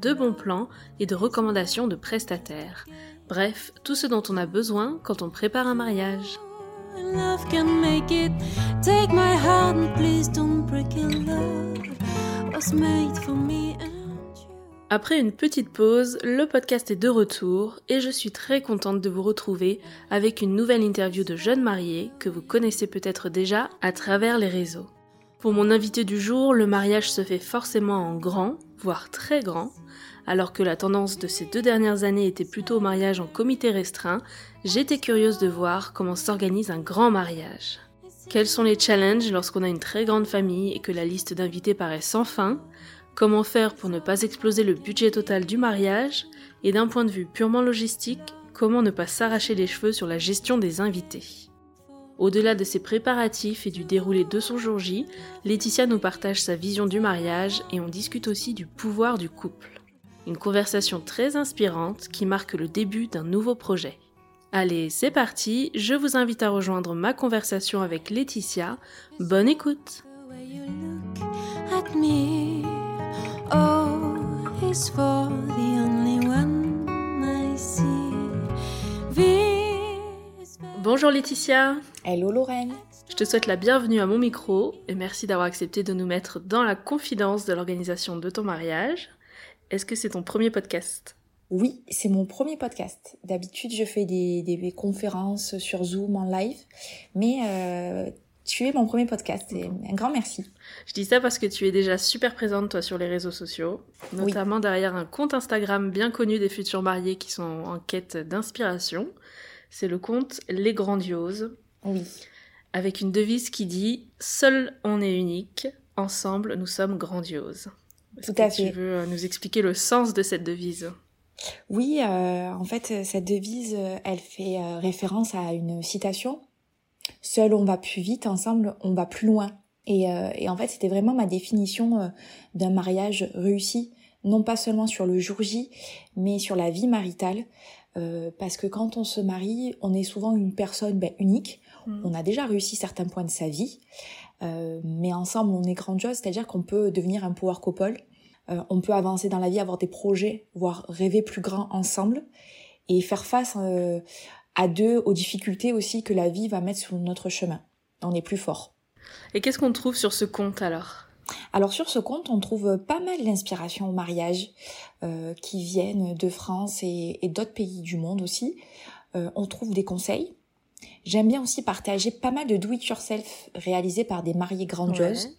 de bons plans et de recommandations de prestataires. Bref, tout ce dont on a besoin quand on prépare un mariage. Après une petite pause, le podcast est de retour et je suis très contente de vous retrouver avec une nouvelle interview de jeunes mariés que vous connaissez peut-être déjà à travers les réseaux. Pour mon invité du jour, le mariage se fait forcément en grand, voire très grand. Alors que la tendance de ces deux dernières années était plutôt au mariage en comité restreint, j'étais curieuse de voir comment s'organise un grand mariage. Quels sont les challenges lorsqu'on a une très grande famille et que la liste d'invités paraît sans fin? Comment faire pour ne pas exploser le budget total du mariage? Et d'un point de vue purement logistique, comment ne pas s'arracher les cheveux sur la gestion des invités? Au-delà de ses préparatifs et du déroulé de son jour J, Laetitia nous partage sa vision du mariage et on discute aussi du pouvoir du couple. Une conversation très inspirante qui marque le début d'un nouveau projet. Allez, c'est parti, je vous invite à rejoindre ma conversation avec Laetitia. Bonne écoute. Bonjour Laetitia Hello Lorraine. Je te souhaite la bienvenue à mon micro et merci d'avoir accepté de nous mettre dans la confidence de l'organisation de ton mariage. Est-ce que c'est ton premier podcast? Oui, c'est mon premier podcast. D'habitude, je fais des, des conférences sur Zoom en live, mais euh, tu es mon premier podcast et un grand merci. Je dis ça parce que tu es déjà super présente toi sur les réseaux sociaux, notamment derrière un compte Instagram bien connu des futurs mariés qui sont en quête d'inspiration. C'est le compte Les Grandioses, Oui. avec une devise qui dit Seul on est unique, ensemble nous sommes grandioses. Tout à que Tu fait. veux euh, nous expliquer le sens de cette devise? Oui, euh, en fait, euh, cette devise, elle fait référence à une citation. Seul on va plus vite, ensemble on va plus loin. Et, euh, et en fait, c'était vraiment ma définition euh, d'un mariage réussi, non pas seulement sur le jour J, mais sur la vie maritale. Euh, parce que quand on se marie, on est souvent une personne ben, unique. Mm. On a déjà réussi certains points de sa vie, euh, mais ensemble on est grandiose, c'est-à-dire qu'on peut devenir un power couple. Euh, on peut avancer dans la vie, avoir des projets, voire rêver plus grand ensemble et faire face euh, à deux aux difficultés aussi que la vie va mettre sur notre chemin. On est plus fort. Et qu'est-ce qu'on trouve sur ce compte alors? Alors sur ce compte, on trouve pas mal d'inspirations au mariage euh, qui viennent de France et, et d'autres pays du monde aussi. Euh, on trouve des conseils. J'aime bien aussi partager pas mal de do-it-yourself réalisés par des mariés grandioses.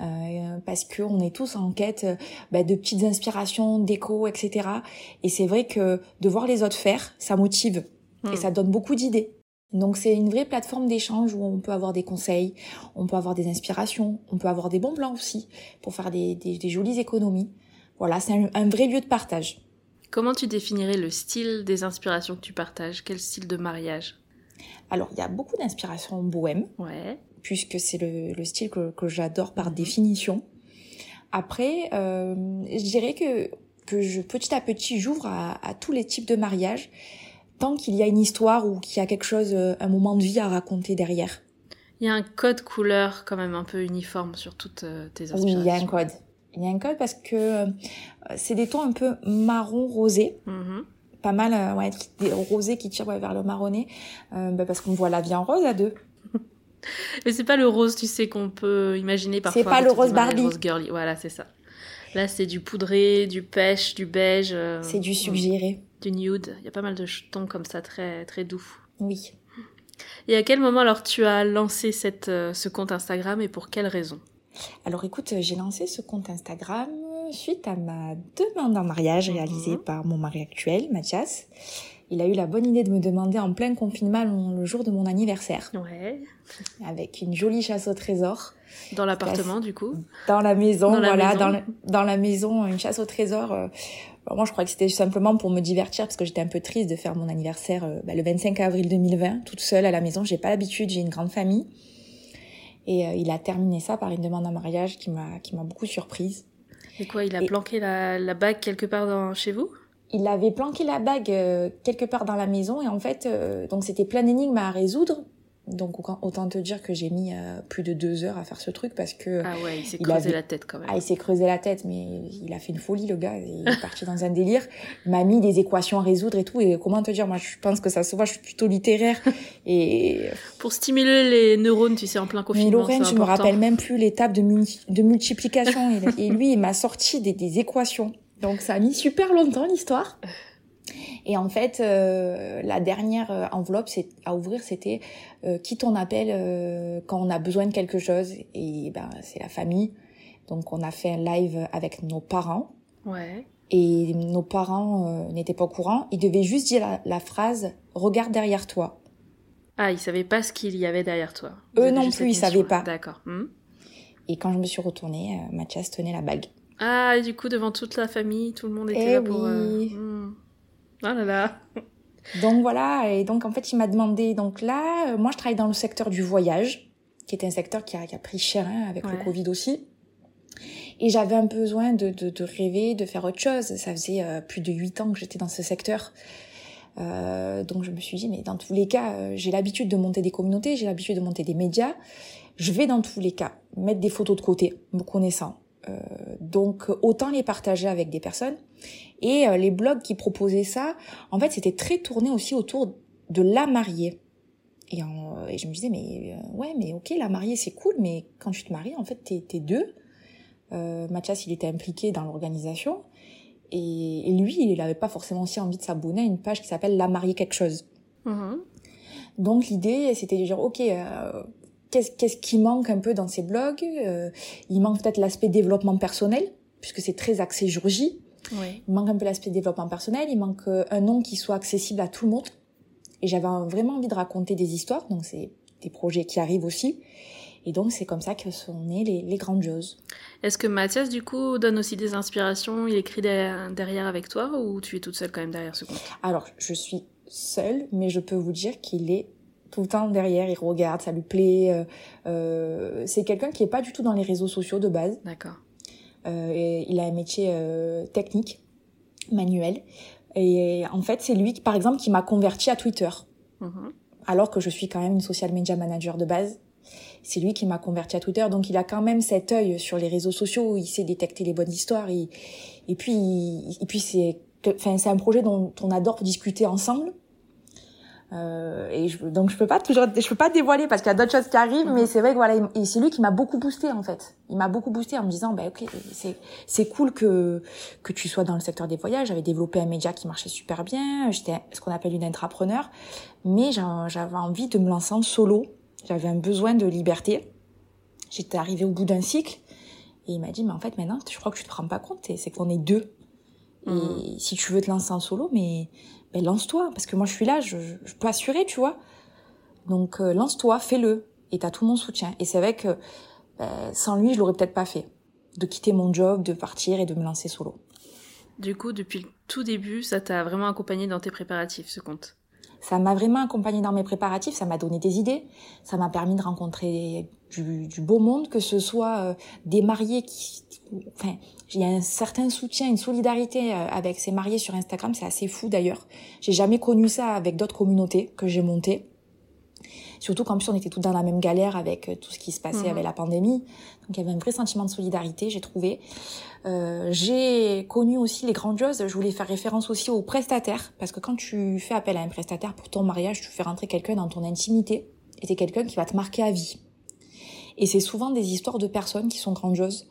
Euh, parce que on est tous en quête euh, bah, de petites inspirations, déco, etc. Et c'est vrai que de voir les autres faire, ça motive Hmm. et ça donne beaucoup d'idées. Donc c'est une vraie plateforme d'échange où on peut avoir des conseils, on peut avoir des inspirations, on peut avoir des bons plans aussi pour faire des, des, des jolies économies. Voilà, c'est un, un vrai lieu de partage. Comment tu définirais le style des inspirations que tu partages? Quel style de mariage? Alors il y a beaucoup d'inspiration bohème, Ouais. puisque c'est le, le style que, que j'adore par Mhm. définition. Après, euh, je dirais que, que je, petit à petit, j'ouvre à, à tous les types de mariages, tant qu'il y a une histoire ou qu'il y a quelque chose, euh, un moment de vie à raconter derrière. Il y a un code couleur quand même un peu uniforme sur toutes euh, tes Oui, inspirations. il y a un code. Il y a un code parce que euh, c'est des tons un peu marron rosé, Mhm. pas mal, ouais, des rosés qui tirent ouais, vers le marronné, euh, bah, parce qu'on voit la vie en rose à deux. Mais c'est pas le rose, tu sais, qu'on peut imaginer parfois. C'est pas le rose Barbie. Rose girly, voilà, c'est ça. Là, c'est du poudré, du pêche, du beige. euh, C'est du suggéré. Du nude. Il y a pas mal de tons comme ça, très, très doux. Oui. Et à quel moment alors tu as lancé cette, euh, ce compte Instagram et pour quelle raison? Alors écoute, j'ai lancé ce compte Instagram suite à ma demande en mariage Mhm. réalisée par mon mari actuel, Mathias. il a eu la bonne idée de me demander en plein confinement le jour de mon anniversaire. Ouais. Avec une jolie chasse au trésor. Dans l'appartement, du coup Dans la maison, voilà. Dans, dans, la maison, une chasse au trésor. Euh, moi, je crois que c'était simplement pour me divertir parce que j'étais un peu triste de faire mon anniversaire euh, bah, le 25 avril 2020, toute seule à la maison. J'ai pas l'habitude, j'ai une grande famille. Et euh, il a terminé ça par une demande en mariage qui m'a qui m'a beaucoup surprise. Et quoi, il a planqué la, la, bague quelque part dans, chez vous? Il avait planqué la bague euh, quelque part dans la maison et en fait, donc c'était plein d'énigmes à résoudre donc autant te dire que j'ai mis euh, plus de deux heures à faire ce truc parce que ah ouais il s'est creusé la tête quand même. Ah il s'est creusé la tête mais il a fait une folie le gars. Il est parti dans un délire. Il m'a mis des équations à résoudre et tout. Et comment te dire moi je pense que ça se voit je suis plutôt littéraire. Et pour stimuler les neurones tu sais en plein confinement mais Lorraine je me rappelle même plus l'étape de, de multiplication. Et, lui il m'a sorti des, des équations. Donc ça a mis super longtemps l'histoire et en fait, euh, la dernière euh, enveloppe à ouvrir, c'était euh, qui t'en appelle euh, quand on a besoin de quelque chose? Et ben, c'est la famille. Donc, on a fait un live avec nos parents. Ouais. Et nos parents n'étaient pas au courant. Ils devaient juste dire la, phrase « Regarde derrière toi ». Ah, ils savaient pas ce qu'il y avait derrière toi. Eux non plus, ils savaient pas. D'accord. Hmm. Et quand je me suis retournée, Mathias tenait la bague. Ah, et du coup, devant toute la famille, tout le monde était eh là pour... Oui. Hmm. Ah là là. Donc voilà, et donc en fait il m'a demandé, donc là, euh, moi je travaille dans le secteur du voyage, qui est un secteur qui a, qui a pris cher hein, avec le Covid aussi. Et j'avais un besoin de, de, de, rêver, de faire autre chose. Ça faisait euh, plus de huit ans que j'étais dans ce secteur. Euh, donc je me suis dit, mais dans tous les cas, euh, j'ai l'habitude de monter des communautés, j'ai l'habitude de monter des médias. Je vais dans tous les cas mettre des photos de côté, me connaissant. Euh, donc autant les partager avec des personnes. Et euh, les blogs qui proposaient ça, en fait, c'était très tourné aussi autour de la mariée. Et, et je me disais, mais euh, ouais, mais ok, la mariée, c'est cool, mais quand tu te maries, en fait, t'es es deux. Euh, Mathias, il était impliqué dans l'organisation. Et, et, lui, il n'avait pas forcément aussi envie de s'abonner à une page qui s'appelle La mariée quelque chose. Mm-hmm. Donc l'idée, c'était de dire, ok, euh, qu'est-ce qu'est-ce qui manque un peu dans ces blogs? Euh, Il manque peut-être l'aspect développement personnel, puisque c'est très axé jour J. Oui. Il manque un peu l'aspect développement personnel, il manque euh, un nom qui soit accessible à tout le monde. Et j'avais vraiment envie de raconter des histoires, donc c'est des projets qui arrivent aussi. Et donc c'est comme ça que sont nées les, les grandioses. Est-ce que Mathias du coup donne aussi des inspirations, il écrit derrière avec toi ou tu es toute seule quand même derrière ce compte? Alors je suis seule, mais je peux vous dire qu'il est tout le temps derrière, il regarde, ça lui plaît. Euh, euh, c'est quelqu'un qui est pas du tout dans les réseaux sociaux de base. D'accord. Euh, et il a un métier euh, technique, manuel. Et en fait, c'est lui, par exemple, qui m'a converti à Twitter. Mm-hmm. Alors que je suis quand même une social media manager de base. C'est lui qui m'a converti à Twitter. Donc, il a quand même cet œil sur les réseaux sociaux. Il sait détecter les bonnes histoires. Et, et puis, et puis c'est, enfin, c'est un projet dont on adore discuter ensemble. Euh, et je, donc je peux pas toujours, je peux pas dévoiler parce qu'il y a d'autres choses qui arrivent, mais mhm. c'est vrai que voilà, et c'est lui qui m'a beaucoup boosté en fait. Il m'a beaucoup boosté en me disant, bah ok, c'est c'est cool que que tu sois dans le secteur des voyages. J'avais développé un média qui marchait super bien. J'étais ce qu'on appelle une entrepreneur, mais j'avais envie de me lancer en solo. J'avais un besoin de liberté. J'étais arrivée au bout d'un cycle et il m'a dit, mais en fait maintenant, je crois que tu te rends pas compte, c'est qu'on est deux. Et mhm. si tu veux te lancer en solo, mais ben lance-toi, parce que moi je suis là, je, je peux assurer, tu vois. Donc euh, lance-toi, fais-le, et t'as tout mon soutien. Et c'est vrai que ben, sans lui, je l'aurais peut-être pas fait, de quitter mon job, de partir et de me lancer solo. Du coup, depuis le tout début, ça t'a vraiment accompagné dans tes préparatifs, ce compte? Ça m'a vraiment accompagné dans mes préparatifs, ça m'a donné des idées, ça m'a permis de rencontrer du, du, beau monde, que ce soit euh, des mariés qui... Enfin, il y a un certain soutien, une solidarité euh, avec ces mariés sur Instagram, c'est assez fou d'ailleurs. J'ai jamais connu ça avec d'autres communautés que j'ai montées. Surtout qu'en plus on était tous dans la même galère avec euh, tout ce qui se passait mhm. avec la pandémie. Donc il y avait un vrai sentiment de solidarité, j'ai trouvé. Euh, j'ai connu aussi les grandioses. Je voulais faire référence aussi aux prestataires parce que quand tu fais appel à un prestataire pour ton mariage, tu fais rentrer quelqu'un dans ton intimité et c'est quelqu'un qui va te marquer à vie. Et c'est souvent des histoires de personnes qui sont grandioses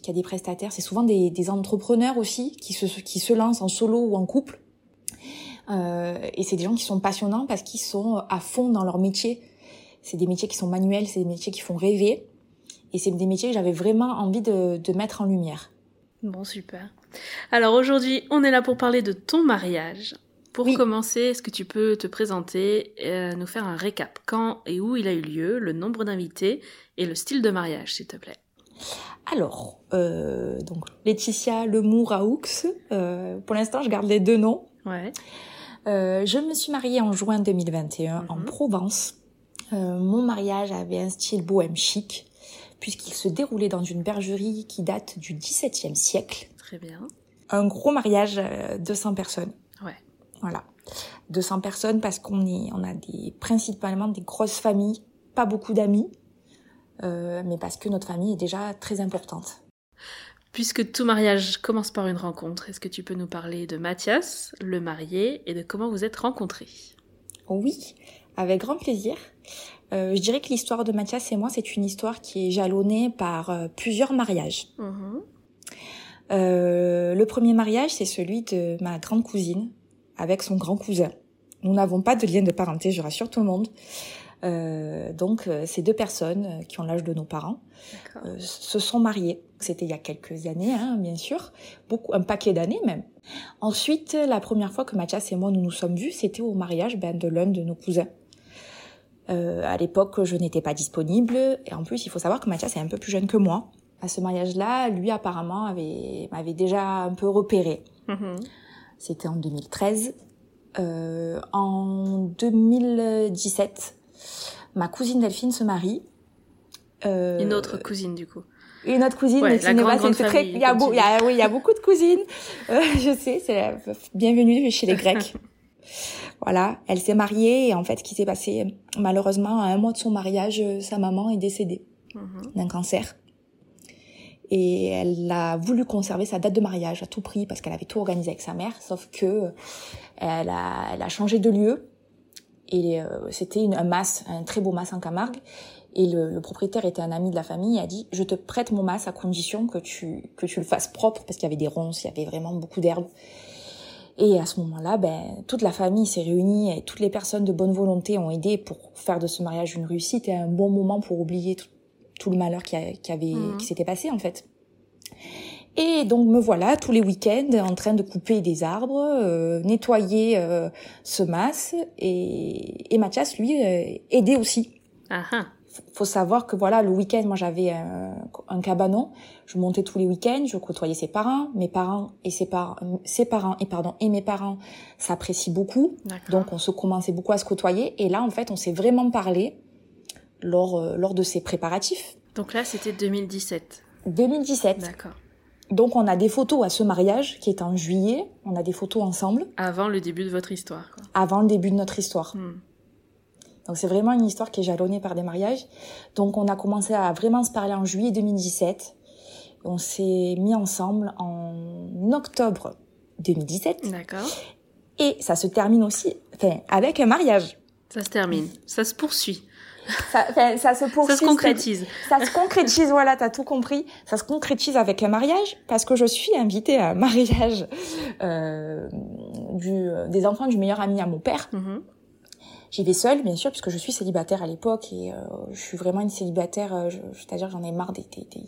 qu'il y a des prestataires, c'est souvent des, des, entrepreneurs aussi qui se, qui se lancent en solo ou en couple. Euh, et c'est des gens qui sont passionnants parce qu'ils sont à fond dans leur métier. C'est des métiers qui sont manuels, c'est des métiers qui font rêver. Et c'est des métiers que j'avais vraiment envie de, de mettre en lumière. Bon, super. Alors aujourd'hui, on est là pour parler de ton mariage. Pour commencer, est-ce que tu peux te présenter euh, nous faire un récap? Quand et où il a eu lieu, le nombre d'invités et le style de mariage, s'il te plaît? Alors, euh, donc Laetitia Lemour Raoux. Euh, pour l'instant, je garde les deux noms. Ouais. Je me suis mariée en juin 2021 en Mhm. Provence. Euh, mon mariage avait un style bohème chic, puisqu'il se déroulait dans une bergerie qui date du XVIIe siècle. Très bien. Un gros mariage, euh, 200 personnes. Ouais. Voilà. 200 personnes parce qu'on est, on a des, principalement des grosses familles, pas beaucoup d'amis, euh, mais parce que notre famille est déjà très importante. Puisque tout mariage commence par une rencontre, est-ce que tu peux nous parler de Mathias, le marié, et de comment vous êtes rencontrés? Oui, avec grand plaisir. Euh, je dirais que l'histoire de Mathias et moi, c'est une histoire qui est jalonnée par euh, plusieurs mariages. Mhm. Euh, le premier mariage, c'est celui de ma grande cousine avec son grand cousin. Nous n'avons pas de lien de parenté, je rassure tout le monde. Donc, ces deux personnes qui ont l'âge de nos parents se sont mariées. C'était il y a quelques années, hein, bien sûr, beaucoup, un paquet d'années même. Ensuite, la première fois que Mathias et moi nous nous sommes vus, c'était au mariage ben, de l'un de nos cousins. Euh, à l'époque, je n'étais pas disponible, et en plus, il faut savoir que Mathias est un peu plus jeune que moi. À ce mariage-là, lui apparemment avait m'avait déjà un peu repéré. Mhm. C'était en 2013. Euh, en 2017, ma cousine Delphine se marie. Euh, Une autre cousine, du coup. une autre cousine, Ouais, la grande, grande très, il y a beau- il y a, oui, il y a beaucoup de cousines. Euh, je sais, c'est la bienvenue chez les Grecs. voilà, elle s'est mariée et en fait, ce qui s'est passé, malheureusement, à un mois de son mariage, euh, sa maman est décédée Mhm. d'un cancer. Et elle a voulu conserver sa date de mariage à tout prix parce qu'elle avait tout organisé avec sa mère, sauf que elle a, elle a changé de lieu. Et euh, c'était une- un mas, un très beau mas en Camargue. Et le, le propriétaire était un ami de la famille. Il a dit, je te prête mon mas à condition que tu que tu le fasses propre parce qu'il y avait des ronces, il y avait vraiment beaucoup d'herbes. Et à ce moment-là, ben toute la famille s'est réunie et toutes les personnes de bonne volonté ont aidé pour faire de ce mariage une réussite et un bon moment pour oublier tout, tout le malheur qui, a- qui avait Mhm. qui s'était passé en fait. Et donc me voilà tous les week-ends en train de couper des arbres, euh, nettoyer euh, ce mas et, et Mathias lui euh, aidait aussi. Ah ah. Faut savoir que voilà le week-end moi j'avais un, un cabanon, je montais tous les week-ends, je côtoyais ses parents, mes parents et ses parents, ses parents et pardon et mes parents s'apprécient beaucoup, donc on se commençait beaucoup à se côtoyer et là en fait on s'est vraiment parlé lors euh, lors de ces préparatifs. Donc là, c'était 2017. 2017. D'accord. Donc on a des photos à ce mariage qui est en juillet. On a des photos ensemble Avant le début de votre histoire. Quoi. avant le début de notre histoire. Hmm. Donc c'est vraiment une histoire qui est jalonnée par des mariages. Donc on a commencé à vraiment se parler en juillet 2017. On s'est mis ensemble en octobre 2017 D'accord. et ça se termine aussi enfin, avec un mariage. Ça se termine. Ça se poursuit. Ça, enfin, ça se poursuit. Ça se concrétise. Ça se concrétise, voilà, t'as tout compris. Ça se concrétise avec un mariage parce que je suis invitée à un mariage euh, du, des enfants du meilleur ami à mon père. Mhm. J'y vais seule, bien sûr, puisque je suis célibataire à l'époque et euh, je suis vraiment une célibataire. euh, je- C'est-à-dire, j'en ai marre des, des, des,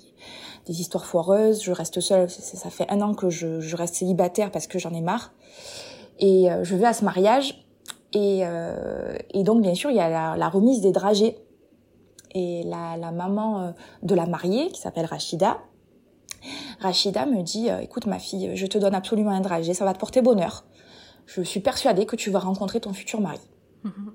des histoires foireuses. Je reste seule. C'est- Ça fait un an que je, je reste célibataire parce que j'en ai marre. Et euh, je vais à ce mariage. Et, euh, et donc, bien sûr, il y a la, la remise des dragées. Et la, la maman euh, de la mariée, qui s'appelle Rachida, Rachida me dit, écoute ma fille, je te donne absolument un dragé, ça va te porter bonheur. Je suis persuadée que tu vas rencontrer ton futur mari. Mhm.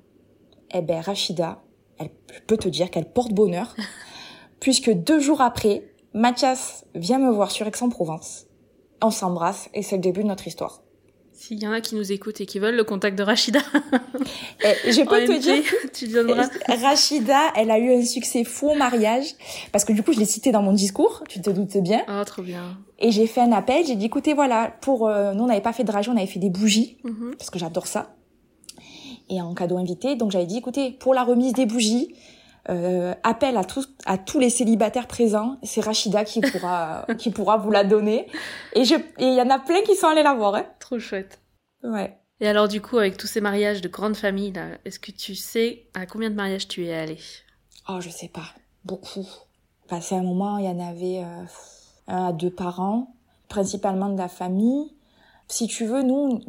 Eh ben Rachida, elle peut te dire qu'elle porte bonheur, puisque deux jours après, Mathias vient me voir sur Aix-en-Provence. On s'embrasse et c'est le début de notre histoire. S'il y en a qui nous écoutent et qui veulent le contact de Rachida, Et je peux te OMG, dire, tu viendras. Rachida, elle a eu un succès fou au mariage, parce que du coup je l'ai cité dans mon discours, tu te doutes bien. Oh, trop bien. Et j'ai fait un appel, j'ai dit écoutez voilà, pour euh, nous on n'avait pas fait de dragée, on avait fait des bougies Mhm. parce que j'adore ça. Et en cadeau invité, donc j'avais dit écoutez, pour la remise des bougies, euh, appel à tous à tous les célibataires présents, c'est Rachida qui pourra qui pourra vous la donner. Et je et il y en a plein qui sont allés la voir hein. Trop chouette. Ouais. Et alors, du coup, avec tous ces mariages de grandes familles, là, est-ce que tu sais à combien de mariages tu es allé Oh, je sais pas, beaucoup. Passé un moment, il y en avait euh, un à deux par an, principalement de la famille. Si tu veux, nous,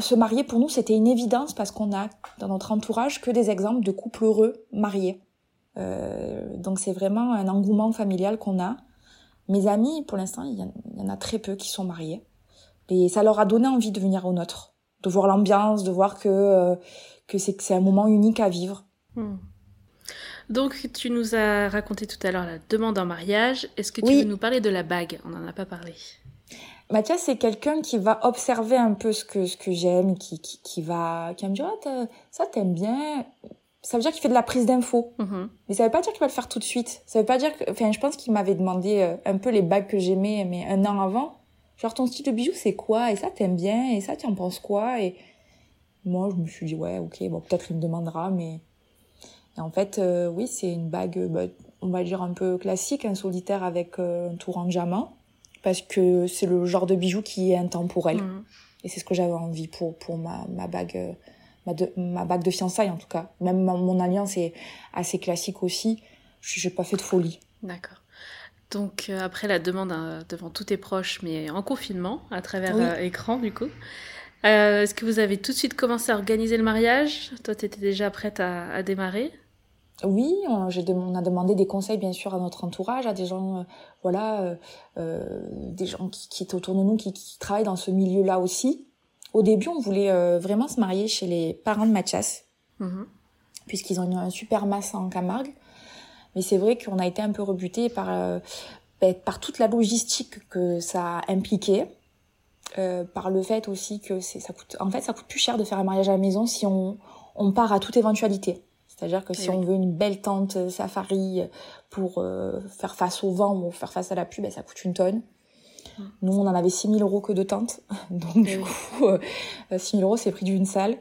se marier pour nous, c'était une évidence parce qu'on a dans notre entourage que des exemples de couples heureux mariés. Euh, donc c'est vraiment un engouement familial qu'on a. Mes amis, pour l'instant, il y, en a très peu qui sont mariés. Et ça leur a donné envie de venir au nôtre, de voir l'ambiance, de voir que, euh, que c'est un moment unique à vivre. Hmm. Donc tu nous as raconté tout à l'heure la demande en mariage. Est-ce que tu veux nous parler de la bague? On n'en a pas parlé. Mathias, c'est quelqu'un qui va observer un peu ce que ce que j'aime, qui, qui, qui va qui va me dire ah, ça t'aimes bien. Ça veut dire qu'il fait de la prise d'infos. Mm-hmm. Mais ça veut pas dire qu'il va le faire tout de suite. Ça veut pas dire que enfin je pense qu'il m'avait demandé euh, un peu les bagues que j'aimais mais un an avant. Genre ton style de bijoux c'est quoi? Et ça t'aimes bien? Et ça tu en penses quoi? Et moi je me suis dit ouais ok bon peut-être il me demandera mais et en fait euh, oui c'est une bague bah, on va dire un peu classique un solitaire avec euh, un tour en diamant parce que c'est le genre de bijou qui est intemporel. Mmh. Et c'est ce que j'avais envie pour, pour ma, ma bague, ma, de, ma bague de fiançailles en tout cas. Même mon alliance est assez classique aussi. Je n'ai pas fait de folie. D'accord. Donc euh, après la demande hein, devant tous tes proches, mais en confinement, à travers euh, écran du coup, euh, est-ce que vous avez tout de suite commencé à organiser le mariage? Toi, tu étais déjà prête à, à démarrer? Oui, on, on, a demandé des conseils bien sûr à notre entourage, à des gens, euh, voilà, euh, euh, des gens qui, qui, étaient autour de nous, qui, qui travaillent dans ce milieu-là aussi. Au début, on voulait vraiment se marier chez les parents de Mathias, mhm. puisqu'ils ont un super masse en Camargue. Mais c'est vrai qu'on a été un peu rebuté par ben, par toute la logistique que ça impliquait, par le fait aussi que ça coûte, en fait, ça coûte plus cher de faire un mariage à la maison si on on part à toute éventualité. C'est-à-dire que si on veut une belle tente euh, safari euh, pour euh, faire face au vent ou faire face à la pluie, ben, ça coûte une tonne. Nous, on en avait 6 000 euros que de tente. Donc, du coup, 6 000 euros, c'est le prix d'une salle.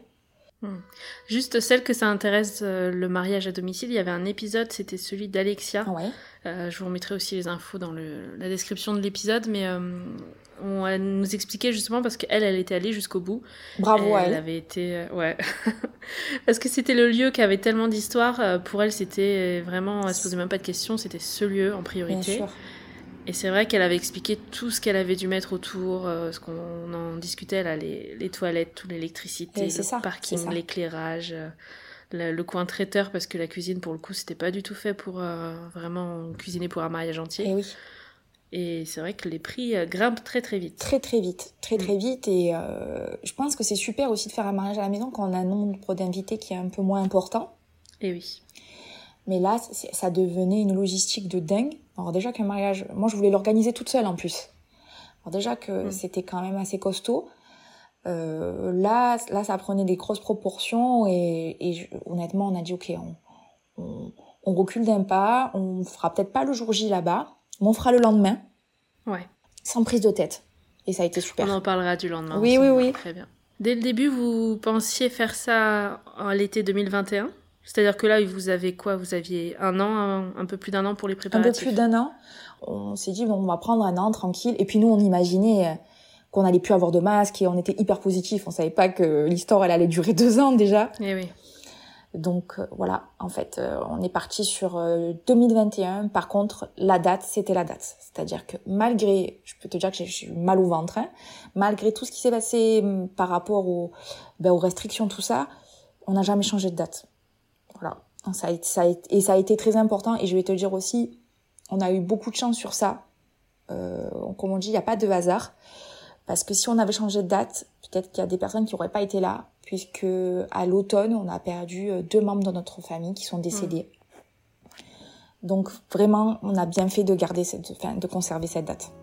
Hmm. Juste celle que ça intéresse, le mariage à domicile, il y avait un épisode, c'était celui d'Alexia. Ouais. je vous remettrai aussi les infos dans le, la description de l'épisode, mais on a nous expliquait justement parce qu'elle, elle était allée jusqu'au bout. Bravo elle. Elle avait été, euh, ouais, parce que c'était le lieu qui avait tellement d'histoire. Euh, pour elle, c'était vraiment, elle se posait même pas de questions. C'était ce lieu en priorité. Bien sûr. Et c'est vrai qu'elle avait expliqué tout ce qu'elle avait dû mettre autour, euh, ce qu'on en discutait là, les, les toilettes, toute l'électricité, le parking, l'éclairage. Le, coin traiteur parce que la cuisine pour le coup c'était pas du tout fait pour vraiment cuisiner pour un mariage entier. Et eh oui. Et c'est vrai que les prix euh, grimpent très très vite. Très très vite, très très mm. vite. Et euh, je pense que c'est super aussi de faire un mariage à la maison quand on a un nombre d'invités qui est un peu moins important. Et oui. Mais là, ça devenait une logistique de dingue. Alors déjà qu'un mariage, moi je voulais l'organiser toute seule en plus. Alors déjà que mm. c'était quand même assez costaud. Euh, là, là, ça prenait des grosses proportions et, et honnêtement, on a dit ok, on, on, on recule d'un pas, on fera peut-être pas le jour J là-bas, mais on fera le lendemain. Ouais. Sans prise de tête. Et ça a été super. On en parlera du lendemain. Oui, oui, oui. Très bien. Dès le début, vous pensiez faire ça en l'été 2021 C'est-à-dire que là, vous avez quoi? Vous aviez un an, un, peu plus d'un an pour les préparatifs Un peu plus d'un an. On s'est dit, bon, on va prendre un an tranquille. Et puis nous, on imaginait euh, qu'on allait plus avoir de masque et on était hyper positif. On savait pas que l'histoire, elle allait durer deux ans déjà. Eh oui. Donc euh, voilà, en fait, euh, on est parti sur 2021. Euh, Par contre, la date, c'était la date. C'est-à-dire que malgré, je peux te dire que j'ai mal au ventre, hein, malgré tout ce qui s'est passé hum, par rapport ben, aux restrictions, tout ça, on n'a jamais changé de date. Voilà. Ça a, ça a, et ça a été très important. Et je vais te dire aussi, on a eu beaucoup de chance sur ça. Euh, comme on dit, il n'y a pas de hasard. Parce que si on avait changé de date, peut-être qu'il y a des personnes qui n'auraient pas été là, puisque à l'automne, on a perdu euh, deux membres de notre famille qui sont décédés. Mm. Donc vraiment, on a bien fait de garder cette, enfin, de conserver cette date.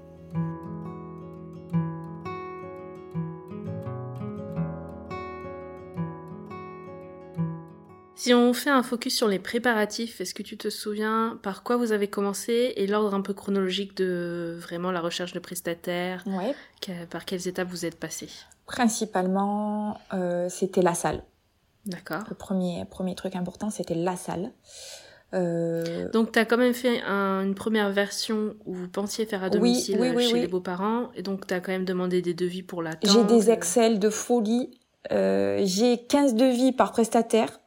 Si on fait un focus sur les préparatifs, est-ce que tu te souviens par quoi vous avez commencé et l'ordre un peu chronologique de vraiment la recherche de prestataires ouais. Par quelles étapes vous êtes passé Principalement, euh, c'était la salle. D'accord. Le premier, premier truc important, c'était la salle. Euh... Donc, tu as quand même fait une première version où vous pensiez faire à domicile chez les beaux-parents. Et donc, tu as quand même demandé des devis pour la J'ai des Excel de folie. Euh, j'ai 15 devis par prestataire.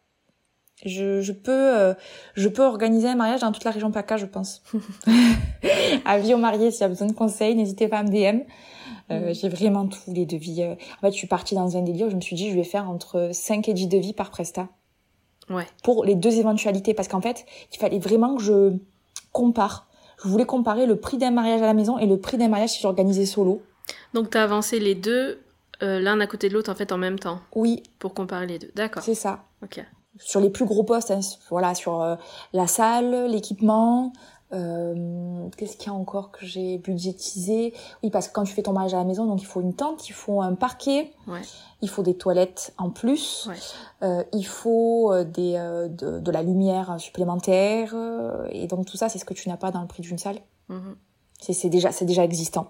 Je, je peux euh, je peux organiser un mariage dans toute la région PACA, je pense. Avis aux mariés, s'il y a besoin de conseils, n'hésitez pas à me DM. Euh, Mhm. J'ai vraiment tous les devis. euh. En fait, je suis partie dans un délire. où Je me suis dit, je vais faire entre 5 et 10 devis par presta Ouais. pour les deux éventualités. Parce qu'en fait, il fallait vraiment que je compare. Je voulais comparer le prix d'un mariage à la maison et le prix d'un mariage si j'organisais solo. Donc t'as avancé les deux euh, l'un à côté de l'autre en fait en même temps Oui, pour comparer les deux. D'accord. c'est ça. Ok. Sur les plus gros postes, hein, voilà, sur euh, la salle, l'équipement. euh, Qu'est-ce qu'il y a encore que j'ai budgétisé? Oui, parce que quand tu fais ton mariage à la maison, donc il faut une tente, il faut un parquet, Ouais. il faut des toilettes en plus, Ouais. euh, il faut euh, des, euh, de, de la lumière supplémentaire, euh, et donc tout ça, c'est ce que tu n'as pas dans le prix d'une salle. Mhm. C'est c'est déjà, c'est déjà existant.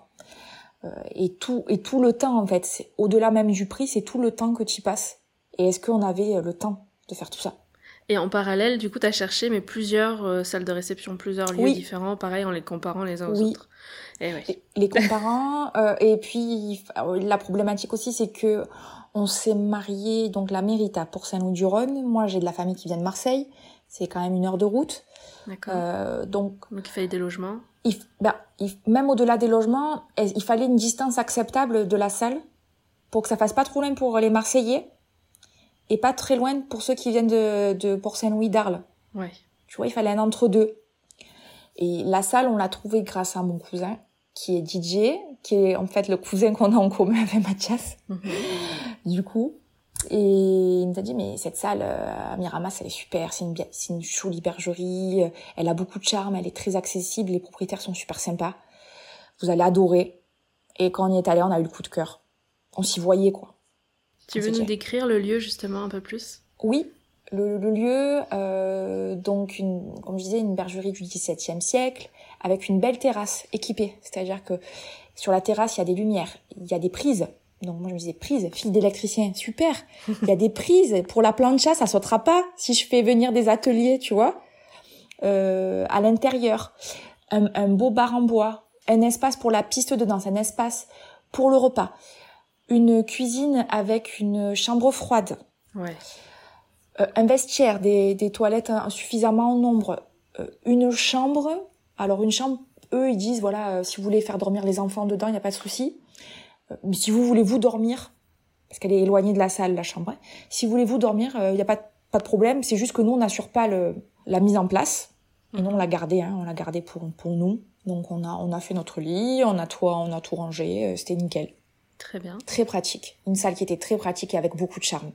Euh, et tout et tout le temps en fait, au-delà même du prix, c'est tout le temps que tu y passes. Et est-ce qu'on avait le temps? De faire tout ça Et en parallèle, du coup, t'as cherché mais plusieurs euh, salles de réception, plusieurs lieux Oui. différents, pareil en les comparant les uns aux Oui. autres. Et ouais. les- comparants euh, et puis euh, la problématique aussi c'est que on s'est marié donc la mérite à pour Saint-Louis-du-Rhône moi j'ai de la famille qui vient de Marseille c'est quand même une heure de route D'accord. Euh, donc Donc il fallait des logements. il, il- même au-delà des logements eh, il fallait une distance acceptable de la salle pour que ça fasse pas trop loin pour les Marseillais? Et pas très loin pour ceux qui viennent de, de Port Saint-Louis d'Arles Ouais. tu vois, il fallait un entre-deux. Et la salle, on l'a trouvée grâce à mon cousin, qui est DJ, qui est en fait le cousin qu'on a en commun avec Mathias, Mhm. du coup. Et il nous a dit, mais cette salle euh, à Miramas, elle est super, c'est une, c'est une jolie bergerie, euh, elle a beaucoup de charme, elle est très accessible, les propriétaires sont super sympas. Vous allez adorer. Et quand on y est allé, on a eu le coup de cœur. On s'y voyait, quoi. Tu veux nous décrire le lieu justement un peu plus? Oui, le, le lieu, euh, donc une, comme je disais, une bergerie du XVIIe siècle, avec une belle terrasse équipée. C'est-à-dire que sur la terrasse, il y a des lumières, il y a des prises. Donc moi je me disais prises, fille d'électricien, super. Il y a des prises pour la plancha, ça sautera pas si je fais venir des ateliers, tu vois. Euh, à l'intérieur, un, un beau bar en bois, un espace pour la piste de danse, un espace pour le repas, une cuisine avec une chambre froide, Ouais. euh, un vestiaire, des, des toilettes suffisamment en nombre, euh, une chambre. Alors une chambre, eux ils disent voilà, euh, si vous voulez faire dormir les enfants dedans, il n'y a pas de souci. Euh, mais si vous voulez vous dormir, parce qu'elle est éloignée de la salle, la chambre, hein, si vous voulez vous dormir, euh, il n'y a pas de, pas de problème. C'est juste que nous on n'assure pas le, la mise en place. Et nous on l'a gardé, hein, on l'a gardé pour pour nous. Donc on a on a fait notre lit, on a tout on a tout rangé, euh, c'était nickel, Très bien. très pratique. Une salle qui était très pratique et avec beaucoup de charme.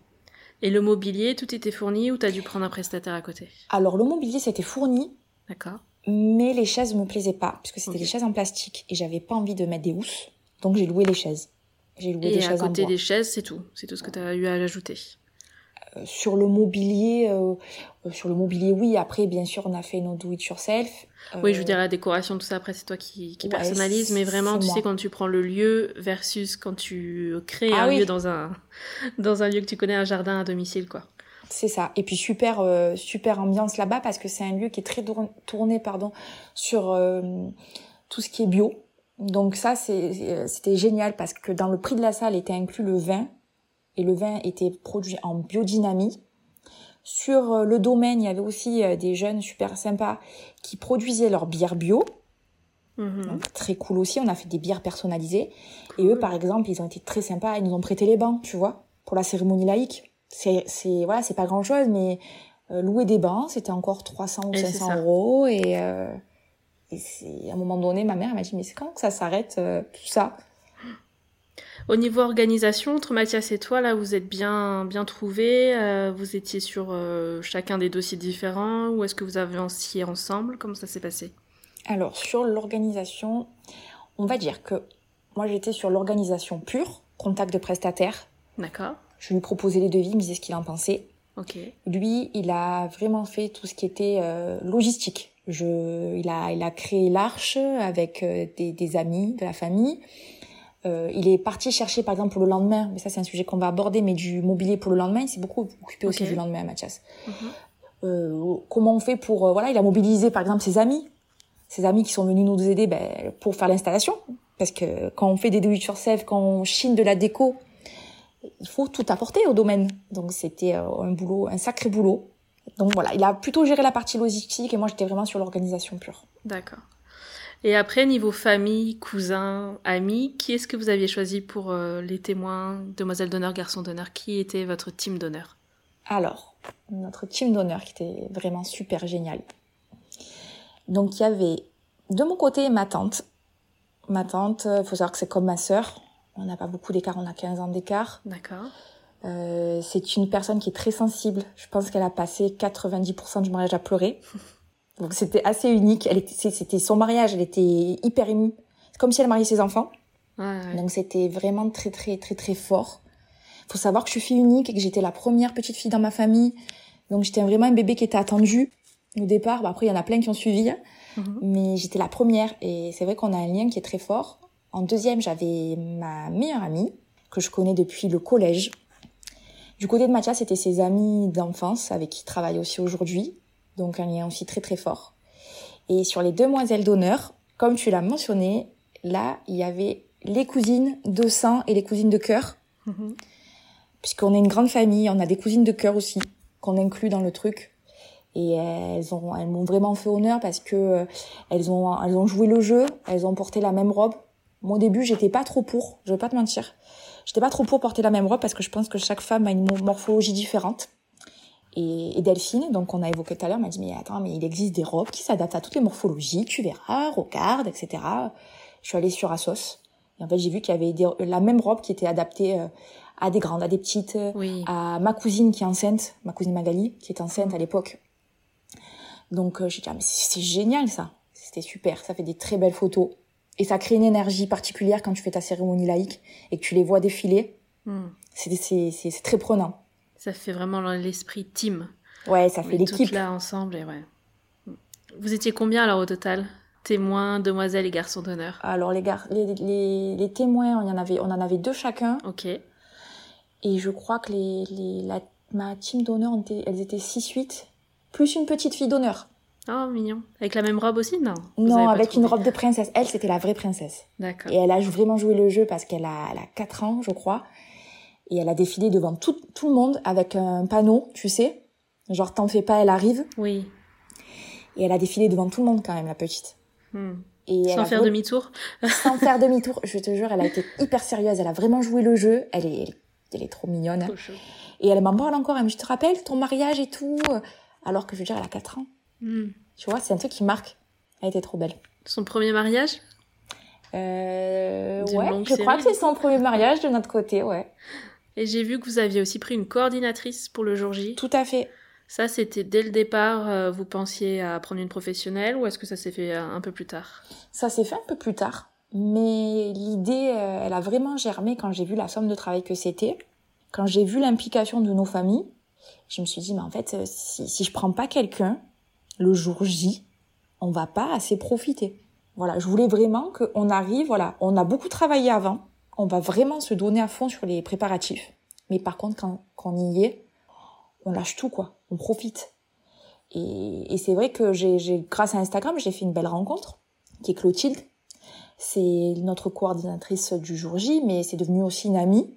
Et le mobilier, tout était fourni ou t'as dû prendre un prestataire à côté? Alors le mobilier c'était fourni, D'accord. Mais les chaises me plaisaient pas, puisque c'était des chaises en plastique et j'avais pas envie de mettre des housses. Donc j'ai loué les chaises. J'ai loué des Et à chaises en côté bois. des chaises, c'est tout. C'est tout ce que t'as eu à ajouter. Euh, sur le mobilier, euh, euh, sur le mobilier, oui. Après, bien sûr, on a fait nos do it yourself. Oui, je veux dire la décoration, tout ça, après c'est toi qui, qui ouais, personnalise, mais vraiment, tu moi. sais, quand tu prends le lieu versus quand tu crées Ah un oui. lieu dans un, dans un lieu que tu connais, un jardin à domicile, quoi. C'est ça. Et puis super, euh, super ambiance là-bas parce que c'est un lieu qui est très tourn- tourné, pardon, sur euh, tout ce qui est bio. Donc ça, c'était génial parce que dans le prix de la salle était inclus le vin et le vin était produit en biodynamie. Sur euh, le domaine, il y avait aussi euh, des jeunes super sympas qui produisaient leur bière bio. Mhm. Donc, très cool aussi. On a fait des bières personnalisées. Et eux, par exemple, ils ont été très sympas. Ils nous ont prêté les bancs, tu vois, pour la cérémonie laïque. C'est, c'est, voilà, c'est pas grand chose, mais euh, louer des bancs, c'était encore 300 ou Et c'est 500 ça. euros. Et, euh, et c'est, à un moment donné, ma mère elle m'a dit, mais c'est quand que ça s'arrête, euh, tout ça? Au niveau organisation, entre Mathias et toi, là, vous êtes bien, bien trouvés. euh, vous étiez sur euh, chacun des dossiers différents ou est-ce que vous avanciez ensemble? Comment ça s'est passé? Alors, sur l'organisation, on va dire que moi, j'étais sur l'organisation pure, contact de prestataire. D'accord. Je lui proposais les devis, il me disait ce qu'il en pensait. Ok. Lui, il a vraiment fait tout ce qui était euh, logistique. Je, il a, il a créé l'arche avec des, des amis, de la famille. Euh, il est parti chercher, par exemple, pour le lendemain, mais ça c'est un sujet qu'on va aborder, mais du mobilier pour le lendemain, il s'est beaucoup occupé aussi du lendemain, Mathias. Mhm. Euh, comment on fait pour, euh, voilà, il a mobilisé, par exemple, ses amis, ses amis qui sont venus nous aider ben, pour faire l'installation, parce que quand on fait des do it yourself, quand on chine de la déco, il faut tout apporter au domaine. Donc c'était un boulot, un sacré boulot. Donc voilà, il a plutôt géré la partie logistique et moi j'étais vraiment sur l'organisation pure. D'accord. Et après, niveau famille, cousins, amis, qui est-ce que vous aviez choisi pour euh, les témoins, demoiselle d'honneur, garçon d'honneur? Qui était votre team d'honneur? Alors, notre team d'honneur qui était vraiment super génial. Donc il y avait de mon côté ma tante. Ma tante, euh, faut savoir que c'est comme ma sœur. On n'a pas beaucoup d'écart, on a 15 ans d'écart. D'accord. Euh, c'est une personne qui est très sensible. Je pense qu'elle a passé 90% du mariage à pleurer. Donc c'était assez unique. Elle était, c'était son mariage, elle était hyper émue. C'est comme si elle mariait ses enfants. Ouais, ouais. Donc c'était vraiment très très très très fort. Faut savoir que je suis fille unique et que j'étais la première petite fille dans ma famille. Donc j'étais vraiment un bébé qui était attendu au départ. Bah, après il y en a plein qui ont suivi, hein. Mhm. mais j'étais la première et c'est vrai qu'on a un lien qui est très fort. En deuxième, j'avais ma meilleure amie que je connais depuis le collège. Du côté de Mathias, c'était ses amis d'enfance avec qui il travaille aussi aujourd'hui. Donc un lien aussi très très fort. Et sur les demoiselles d'honneur, comme tu l'as mentionné, là, il y avait les cousines de sang et les cousines de cœur. Mhm. Puisqu'on est une grande famille, on a des cousines de cœur aussi, qu'on inclut dans le truc. Et elles ont, elles m'ont vraiment fait honneur parce que euh, elles ont, elles ont joué le jeu, elles ont porté la même robe. Moi, au début, j'étais pas trop pour, je vais pas te mentir. J'étais pas trop pour porter la même robe parce que je pense que chaque femme a une mo- morphologie différente. Et, et Delphine, donc on a évoqué tout à l'heure, m'a dit mais attends, mais il existe des robes qui s'adaptent à toutes les morphologies, tu verras, regarde, etc. Je suis allée sur Asos et en fait j'ai vu qu'il y avait des- la même robe qui était adaptée euh, à des grandes, à des petites, euh, Oui. à ma cousine qui est enceinte, ma cousine Magali, qui est enceinte à l'époque. Donc euh, j'ai dit, ah, mais c'est génial ça. C'était super, ça fait des très belles photos. Et ça crée une énergie particulière quand tu fais ta cérémonie laïque et que tu les vois défiler. Hmm. C'est très prenant. Ça fait vraiment l'esprit team. Ouais, ça fait l'équipe. là ensemble et ouais. Vous étiez combien alors au total? Témoins, demoiselles et garçons d'honneur. Alors les, gar- les, les, les témoins, on, y en avait, on en avait deux chacun. Ok. Et je crois que les, les, la, ma team d'honneur, elles étaient 6-8. Plus une petite fille d'honneur. Oh, mignon. Avec la même robe aussi? Non. Non, avec une robe de princesse. Elle, c'était la vraie princesse. D'accord. Et elle a vraiment joué le jeu parce qu'elle a, elle a 4 ans, je crois. Et elle a défilé devant tout, tout le monde avec un panneau, tu sais. Genre, t'en fais pas, elle arrive. Oui. Et elle a défilé devant tout le monde quand même, la petite. Hmm. Et Sans faire demi-tour Sans faire demi-tour. Je te jure, elle a été hyper sérieuse. Elle a vraiment joué le jeu. Elle est, elle, elle est trop mignonne. hein. Trop. Et elle m'en parle encore. Elle me dit, je te rappelle ton mariage et tout? Alors que je veux dire, elle a 4 ans. Hmm. Tu vois, c'est un truc qui marque. Elle était trop belle. Son premier mariage? Euh, ouais, je crois que c'est son premier mariage de notre côté, ouais. Et j'ai vu que vous aviez aussi pris une coordinatrice pour le jour J. Tout à fait. Ça, c'était dès le départ, euh, vous pensiez à prendre une professionnelle ou est-ce que ça s'est fait euh, un peu plus tard? Ça s'est fait un peu plus tard, mais l'idée, euh, elle a vraiment germé quand j'ai vu la somme de travail que c'était, quand j'ai vu l'implication de nos familles. Je me suis dit, mais en fait, si, si je prends pas quelqu'un, le jour J, on va pas assez profiter. Voilà, je voulais vraiment qu'on arrive, voilà, on a beaucoup travaillé avant, on va vraiment se donner à fond sur les préparatifs. Mais par contre, quand, quand on y est, on lâche tout, quoi. On profite. Et, et c'est vrai que j'ai, grâce à Instagram, j'ai fait une belle rencontre, qui est Clotilde. C'est notre coordinatrice du jour J, mais c'est devenu aussi une amie.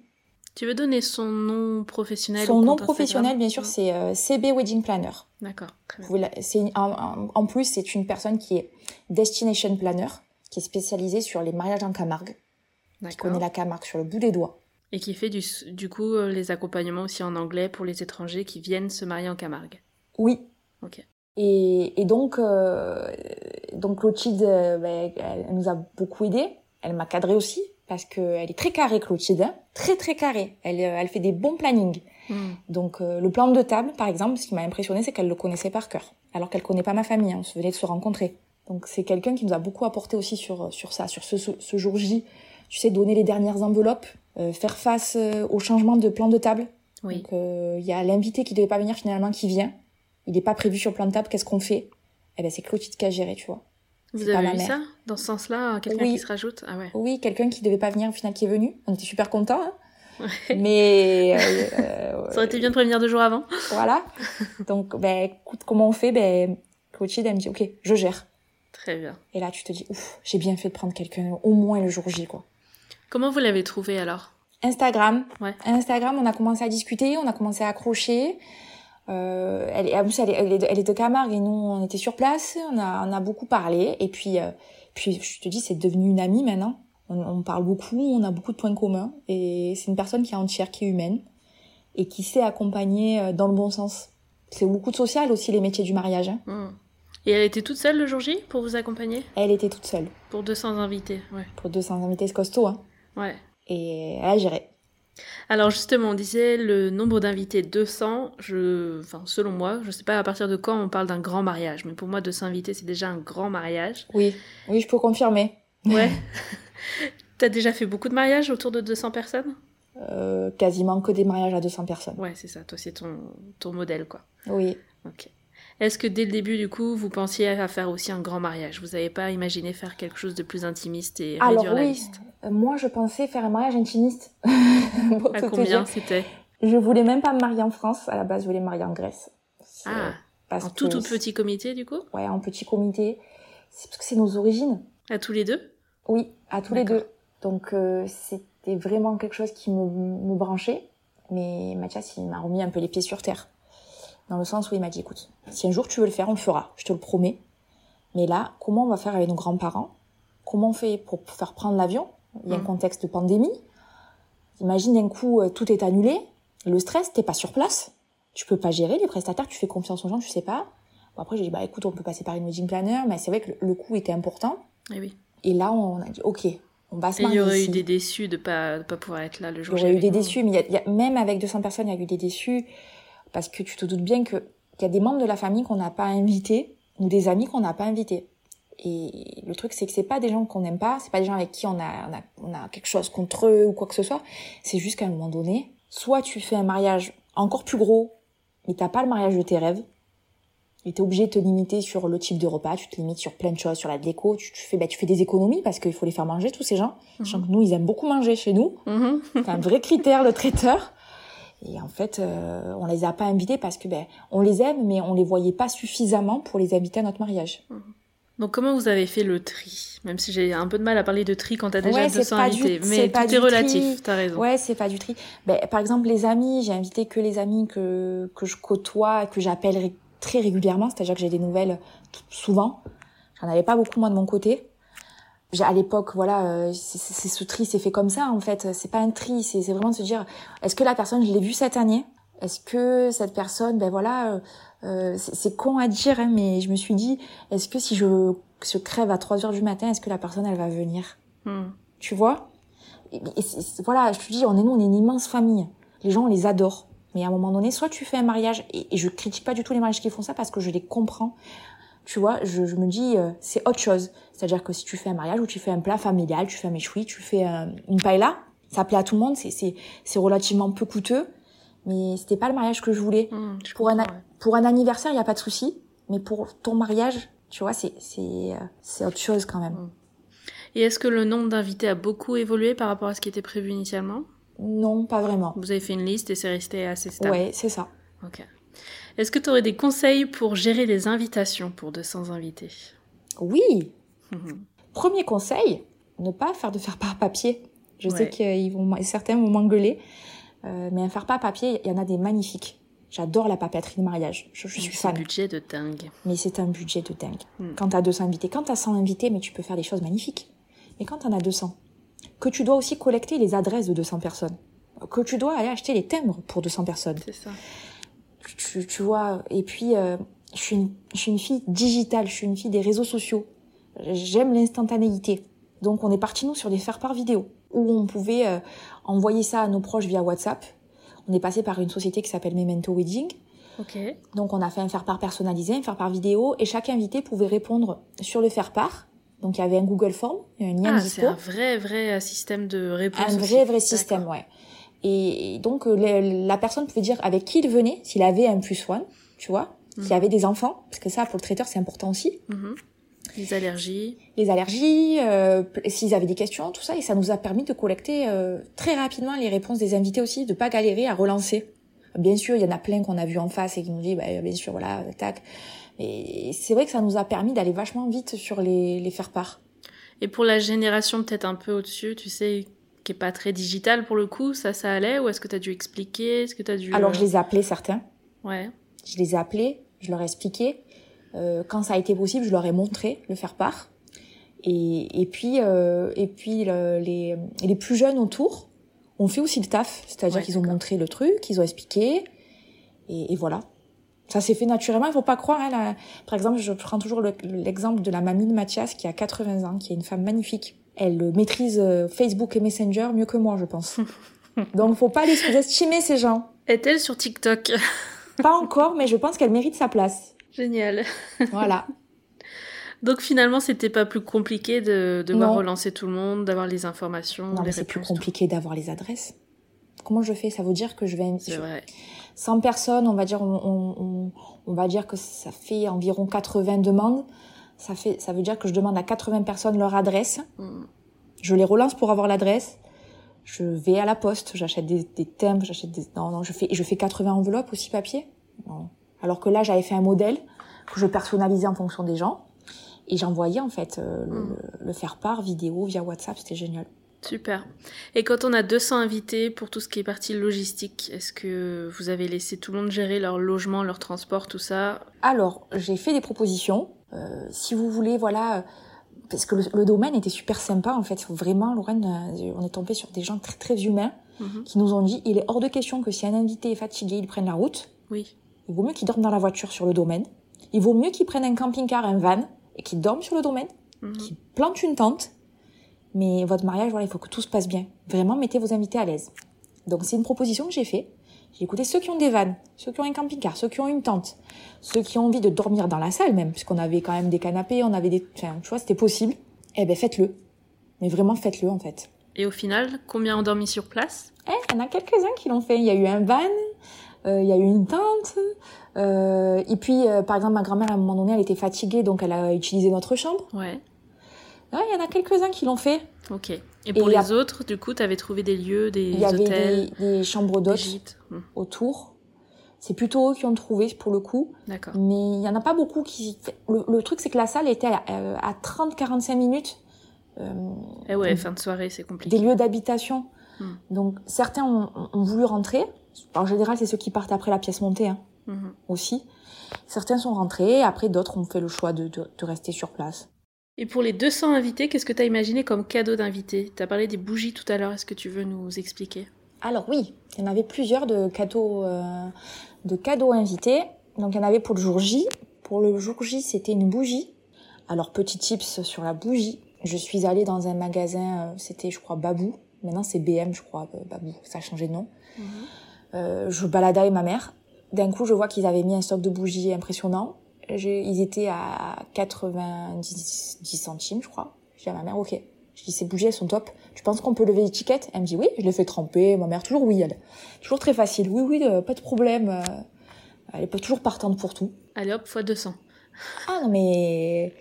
Tu veux donner son nom professionnel Son nom professionnel, bien sûr, c'est euh, CB Wedding Planner. D'accord, en plus, c'est une personne qui est destination planner, qui est spécialisée sur les mariages en Camargue, qui connaît la Camargue sur le bout des doigts. Et qui fait du, du coup euh, les accompagnements aussi en anglais pour les étrangers qui viennent se marier en Camargue. Oui. Ok. Et, et donc, euh, donc Clotilde, euh, ben, elle, elle nous a beaucoup aidé. Elle m'a cadré aussi parce que elle est très carrée, Clotilde, hein. très très carrée. Elle, euh, elle fait des bons plannings. Hmm. Donc euh, le plan de table, par exemple, ce qui m'a impressionné, c'est qu'elle le connaissait par cœur, alors qu'elle connaît pas ma famille. hein, on se venait de se rencontrer. Donc c'est quelqu'un qui nous a beaucoup apporté aussi sur sur ça, sur ce, ce, ce jour J. Tu sais, donner les dernières enveloppes, euh, faire face euh, au changement de plan de table. Oui. Donc euh, il y a l'invité qui devait pas venir finalement qui vient. Il n'est pas prévu sur le plan de table. Qu'est-ce qu'on fait? Eh ben c'est Clotilde qui a géré, tu vois. Vous avez vu ça? Dans ce sens-là, quelqu'un Oui. qui se rajoute? Ah ouais. Oui, quelqu'un qui devait pas venir au final qui est venu. On était super contents. hein. Mais euh, euh, Ça aurait été bien de prévenir deux jours avant. Voilà. Donc, ben, écoute, comment on fait? Ben, Clotilde, elle me dit, ok, je gère. Très bien. Et là, tu te dis, ouf, j'ai bien fait de prendre quelqu'un au moins le jour J, quoi. Comment vous l'avez trouvé alors? Instagram. Ouais. Instagram, on a commencé à discuter, on a commencé à accrocher. Euh, elle, est- elle est, elle, est de, elle est de Camargue et nous, on était sur place. On a, on a beaucoup parlé. Et puis, euh, Puis je te dis, c'est devenu une amie maintenant. On, on parle beaucoup, on a beaucoup de points communs. Et c'est une personne qui est entière, qui est humaine et qui sait accompagner euh, dans le bon sens. C'est beaucoup de social aussi les métiers du mariage. Hein. Hmm. Et elle était toute seule le jour J pour vous accompagner? Elle était toute seule. Pour 200 invités, ouais. Pour 200 invités, c'est costaud. Hein. Ouais. Et a géré. Alors justement, on disait le nombre d'invités 200, je... enfin, selon moi, je sais pas à partir de quand on parle d'un grand mariage, mais pour moi 200 invités c'est déjà un grand mariage. Oui, oui, je peux confirmer. Ouais. T'as déjà fait beaucoup de mariages autour de 200 personnes? Euh, Quasiment que des mariages à 200 personnes. Ouais, c'est ça, toi c'est ton, ton modèle quoi. Oui. Ok. Est-ce que dès le début, du coup, vous pensiez à faire aussi un grand mariage? Vous n'avez pas imaginé faire quelque chose de plus intimiste et réduire Alors la oui, liste moi je pensais faire un mariage intimiste. Pour À tout combien c'était? Je voulais même pas me marier en France. À la base, je voulais me marier en Grèce. Ah, parce en tout que tout petit comité, du coup? Ouais, en petit comité. C'est parce que c'est nos origines. À tous les deux? Oui, à tous les deux. Donc euh, c'était vraiment quelque chose qui me, me branchait. Mais Mathias, il m'a remis un peu les pieds sur terre. Dans le sens où il m'a dit, écoute, si un jour tu veux le faire, on le fera, je te le promets. Mais là, comment on va faire avec nos grands-parents? Comment on fait pour faire prendre l'avion? Il y a un Mhm. contexte de pandémie. Imagine d'un coup, euh, tout est annulé. Le stress, t'es pas sur place. Tu peux pas gérer les prestataires, tu fais confiance aux gens, tu sais pas. Bon, après, j'ai dit, bah écoute, on peut passer par une wedding planner, mais c'est vrai que le- coût était important. Eh oui. Et là, on a dit, ok, on va se Et il y marier aurait eu des déçus de pas, de pas pouvoir être là le Il jour y J aurait eu des déçus, mais il y a, il y a- même avec 200 personnes, il y a eu des déçus, parce que tu te doutes bien qu'il y a des membres de la famille qu'on n'a pas invités, ou des amis qu'on n'a pas invités. Et le truc, c'est que c'est pas des gens qu'on n'aime pas, c'est pas des gens avec qui on a, on a, on a quelque chose contre eux ou quoi que ce soit. C'est juste qu'à un moment donné, soit tu fais un mariage encore plus gros, mais t'as pas le mariage de tes rêves, et t'es obligé de te limiter sur le type de repas, tu te limites sur plein de choses, sur la déco, tu, tu fais, bah, tu fais des économies parce qu'il faut les faire manger, tous ces gens. Sachant que nous, ils aiment beaucoup manger chez nous. Mhm. C'est un vrai critère, le traiteur. Et en fait, euh, on les a pas invités parce que ben, on les aime, mais on les voyait pas suffisamment pour les inviter à notre mariage. Donc comment vous avez fait le tri? Même si j'ai un peu de mal à parler de tri quand t'as déjà Ouais, c'est 200 pas du- invités. c'est mais pas tout du est relatif, t'as raison. Ouais, c'est pas du tri. Ben, par exemple, les amis, j'ai invité que les amis que que je côtoie, que j'appelle ré- très régulièrement, c'est-à-dire que j'ai des nouvelles souvent. J'en avais pas beaucoup moi de mon côté. À l'époque, voilà, euh, c'est c'est- ce tri s'est fait comme ça en fait. C'est pas un tri, c'est c'est vraiment de se dire, est-ce que la personne, je l'ai vue cette année? Est-ce que cette personne, ben voilà, euh, euh, c'est con à dire, hein, mais je me suis dit, est-ce que si je, je crève à 3 heures du matin, est-ce que la personne, elle va venir? Hmm. tu vois? Et, voilà je te dis on est nous on est une immense famille. Les gens on les adore. Mais à un moment donné soit tu fais un mariage et, et je critique pas du tout les mariages qui font ça parce que je les comprends. Tu vois je, je me dis euh, c'est autre chose. C'est à dire que si tu fais un mariage ou tu fais un plat familial tu fais un méchoui tu fais un- une paella ça plaît à tout le monde c'est c'est c'est relativement peu coûteux mais c'était pas le mariage que je voulais. Je pour un, ouais. pour un anniversaire il y a pas de souci. Mais pour ton mariage tu vois c'est c'est euh, autre chose quand même. Et est-ce que le nombre d'invités a beaucoup évolué par rapport à ce qui était prévu initialement? Non pas vraiment. Vous avez fait une liste et c'est resté assez stable. Ouais c'est ça. Ok. Est-ce que tu aurais des conseils pour gérer les invitations pour 200 invités? Oui. Mhm. Premier conseil, ne pas faire de faire part papier. Je Ouais. sais qu'ils vont, certains vont m'engueuler, euh, mais un faire part papier, il y en a des magnifiques. J'adore la papeterie de mariage. Je, je suis C'est fan. budget de dingue. Mais c'est un budget de dingue. Mm. Quand t'as 200 invités, quand t'as 100 invités, mais tu peux faire des choses magnifiques. Mais quand t'en as 200, que tu dois aussi collecter les adresses de 200 personnes, que tu dois aller acheter les timbres pour 200 personnes, C'est ça. tu, tu vois. Et puis, euh, je suis une, je suis une fille digitale, je suis une fille des réseaux sociaux. J'aime l'instantanéité. Donc, on est parti nous sur des faire-part vidéo où on pouvait euh, envoyer ça à nos proches via WhatsApp. On est passé par une société qui s'appelle Memento Wedding. Ok. Donc, on a fait un faire-part personnalisé, un faire-part vidéo, et chaque invité pouvait répondre sur le faire-part. Donc, il y avait un Google Form, un lien Ah, c'est un vrai, vrai euh, système de réponse. Un aussi. vrai, vrai système, ouais. Et, donc, euh, le- la personne pouvait dire avec qui il venait, s'il avait un plus one, tu vois, Mhm. s'il avait des enfants, parce que ça, pour le traiteur, c'est important aussi. Mhm. Les allergies. Les allergies, euh, s'ils avaient des questions, tout ça. Et ça nous a permis de collecter euh, très rapidement les réponses des invités aussi, de pas galérer à relancer. Bien sûr, il y en a plein qu'on a vu en face et qui nous dit, bah, bien sûr, voilà, tac. Et c'est vrai que ça nous a permis d'aller vachement vite sur les, les faire-part. Et pour la génération peut-être un peu au-dessus, tu sais, qui est pas très digitale pour le coup, ça, ça allait Ou est-ce que tu as dû expliquer? Est-ce que tu as dû... Alors, euh, je les ai appelés certains. Ouais. Je les ai appelés, je leur ai expliqué. Euh, quand ça a été possible, je leur ai montré le faire part. Et, et puis, euh, et puis le- les, les plus jeunes autour ont fait aussi le taf. C'est-à-dire Ouais, qu'ils ont montré le truc, ils ont expliqué. Et, et voilà. Ça s'est fait naturellement. Il faut pas croire. Hein, la- Par exemple, je prends toujours le- l'exemple de la mamie de Mathias qui a 80 ans, qui est une femme magnifique. Elle euh, maîtrise Facebook et Messenger mieux que moi, je pense. Donc, faut pas les sous-estimer ces gens. Est-elle sur TikTok? Pas encore, mais je pense qu'elle mérite sa place. Génial. Voilà. Donc finalement, c'était pas plus compliqué de devoir Non. relancer tout le monde, d'avoir les informations, Non, les mais c'est plus compliqué d'avoir les adresses. Comment je fais? Ça veut dire que je vais... C'est vrai. 100 personnes, on va dire, on, on, on- on va dire que ça fait environ 80 demandes. Ça fait, ça veut dire que je demande à 80 personnes leur adresse. Mm. Je les relance pour avoir l'adresse. Je vais à la poste, j'achète des, des timbres, j'achète des, non, non, je fais, je fais 80 enveloppes aussi papier? Non. Alors que là, j'avais fait un modèle que je personnalisais en fonction des gens. Et j'envoyais, en fait, euh, le, Mm. le faire part vidéo via WhatsApp, c'était génial. Super. Et quand on a 200 invités pour tout ce qui est partie logistique, est-ce que vous avez laissé tout le monde gérer leur logement, leur transport, tout ça? Alors, j'ai fait des propositions. Euh, si vous voulez, voilà, parce que le, le domaine était super sympa en fait. Vraiment, Lorraine, euh, on est tombé sur des gens très très humains Mhm. qui nous ont dit il est hors de question que si un invité est fatigué, il prenne la route. Oui. Il vaut mieux qu'il dorme dans la voiture sur le domaine. Il vaut mieux qu'il prenne un camping-car, un van et qu'il dorme sur le domaine, Mhm. qu'il plante une tente. Mais votre mariage, voilà, il faut que tout se passe bien. Vraiment, mettez vos invités à l'aise. Donc c'est une proposition que j'ai fait. J'ai écouté ceux qui ont des vannes, ceux qui ont un camping-car, ceux qui ont une tente, ceux qui ont envie de dormir dans la salle même, puisqu'on avait quand même des canapés, on avait des, enfin, tu vois, c'était possible. Eh ben faites-le. Mais vraiment faites-le en fait. Et au final, combien ont dormi sur place? Eh, il y en a quelques-uns qui l'ont fait. Il y a eu un van, il y a eu une tente. euh, et puis, euh, par exemple, ma grand-mère, à un moment donné, elle était fatiguée, donc elle a utilisé notre chambre. Ouais. Ouais, il y en a quelques-uns qui l'ont fait. Ok. Et pour les a- autres, du coup, t'avais trouvé des lieux, des Il y avait hôtels, des, des chambres d'hôtes Hmm, autour. C'est plutôt eux qui ont trouvé pour le coup. D'accord. Mais il y en a pas beaucoup qui... Le, le truc, c'est que la salle était à, euh, à 30-45 minutes euh, Eh ouais, fin de soirée, c'est compliqué. des lieux d'habitation. Mm. Donc, certains ont, ont voulu rentrer. En général, c'est ceux qui partent après la pièce montée hein, Mhm. aussi. Certains sont rentrés. Après, d'autres ont fait le choix de, de, de rester sur place. Et pour les 200 invités, qu'est-ce que t'as imaginé comme cadeau d'invité? T'as parlé des bougies tout à l'heure, est-ce que tu veux nous expliquer? Alors oui, il y en avait plusieurs de cadeaux, euh, de cadeaux invités. Donc il y en avait pour le jour J. Pour le jour J, c'était une bougie. Alors petit tips sur la bougie. Je suis allée dans un magasin, euh, c'était je crois Babou. Maintenant c'est BM, je crois, euh, Babou. Ça a changé de nom. Euh, je baladais avec ma mère. D'un coup, je vois qu'ils avaient mis un stock de bougies impressionnant. Ils étaient à 90 10 centimes, je crois. J'ai dit à ma mère, ok. Je dis, ces bougies, elles sont top. Tu penses qu'on peut lever l'étiquette? Elle me dit, oui, je l'ai fait tremper. Ma mère, toujours oui, elle. Toujours très facile. Oui, oui, euh, pas de problème. euh, Elle est toujours partante pour tout. Allez hop, fois 200. Ah non, mais...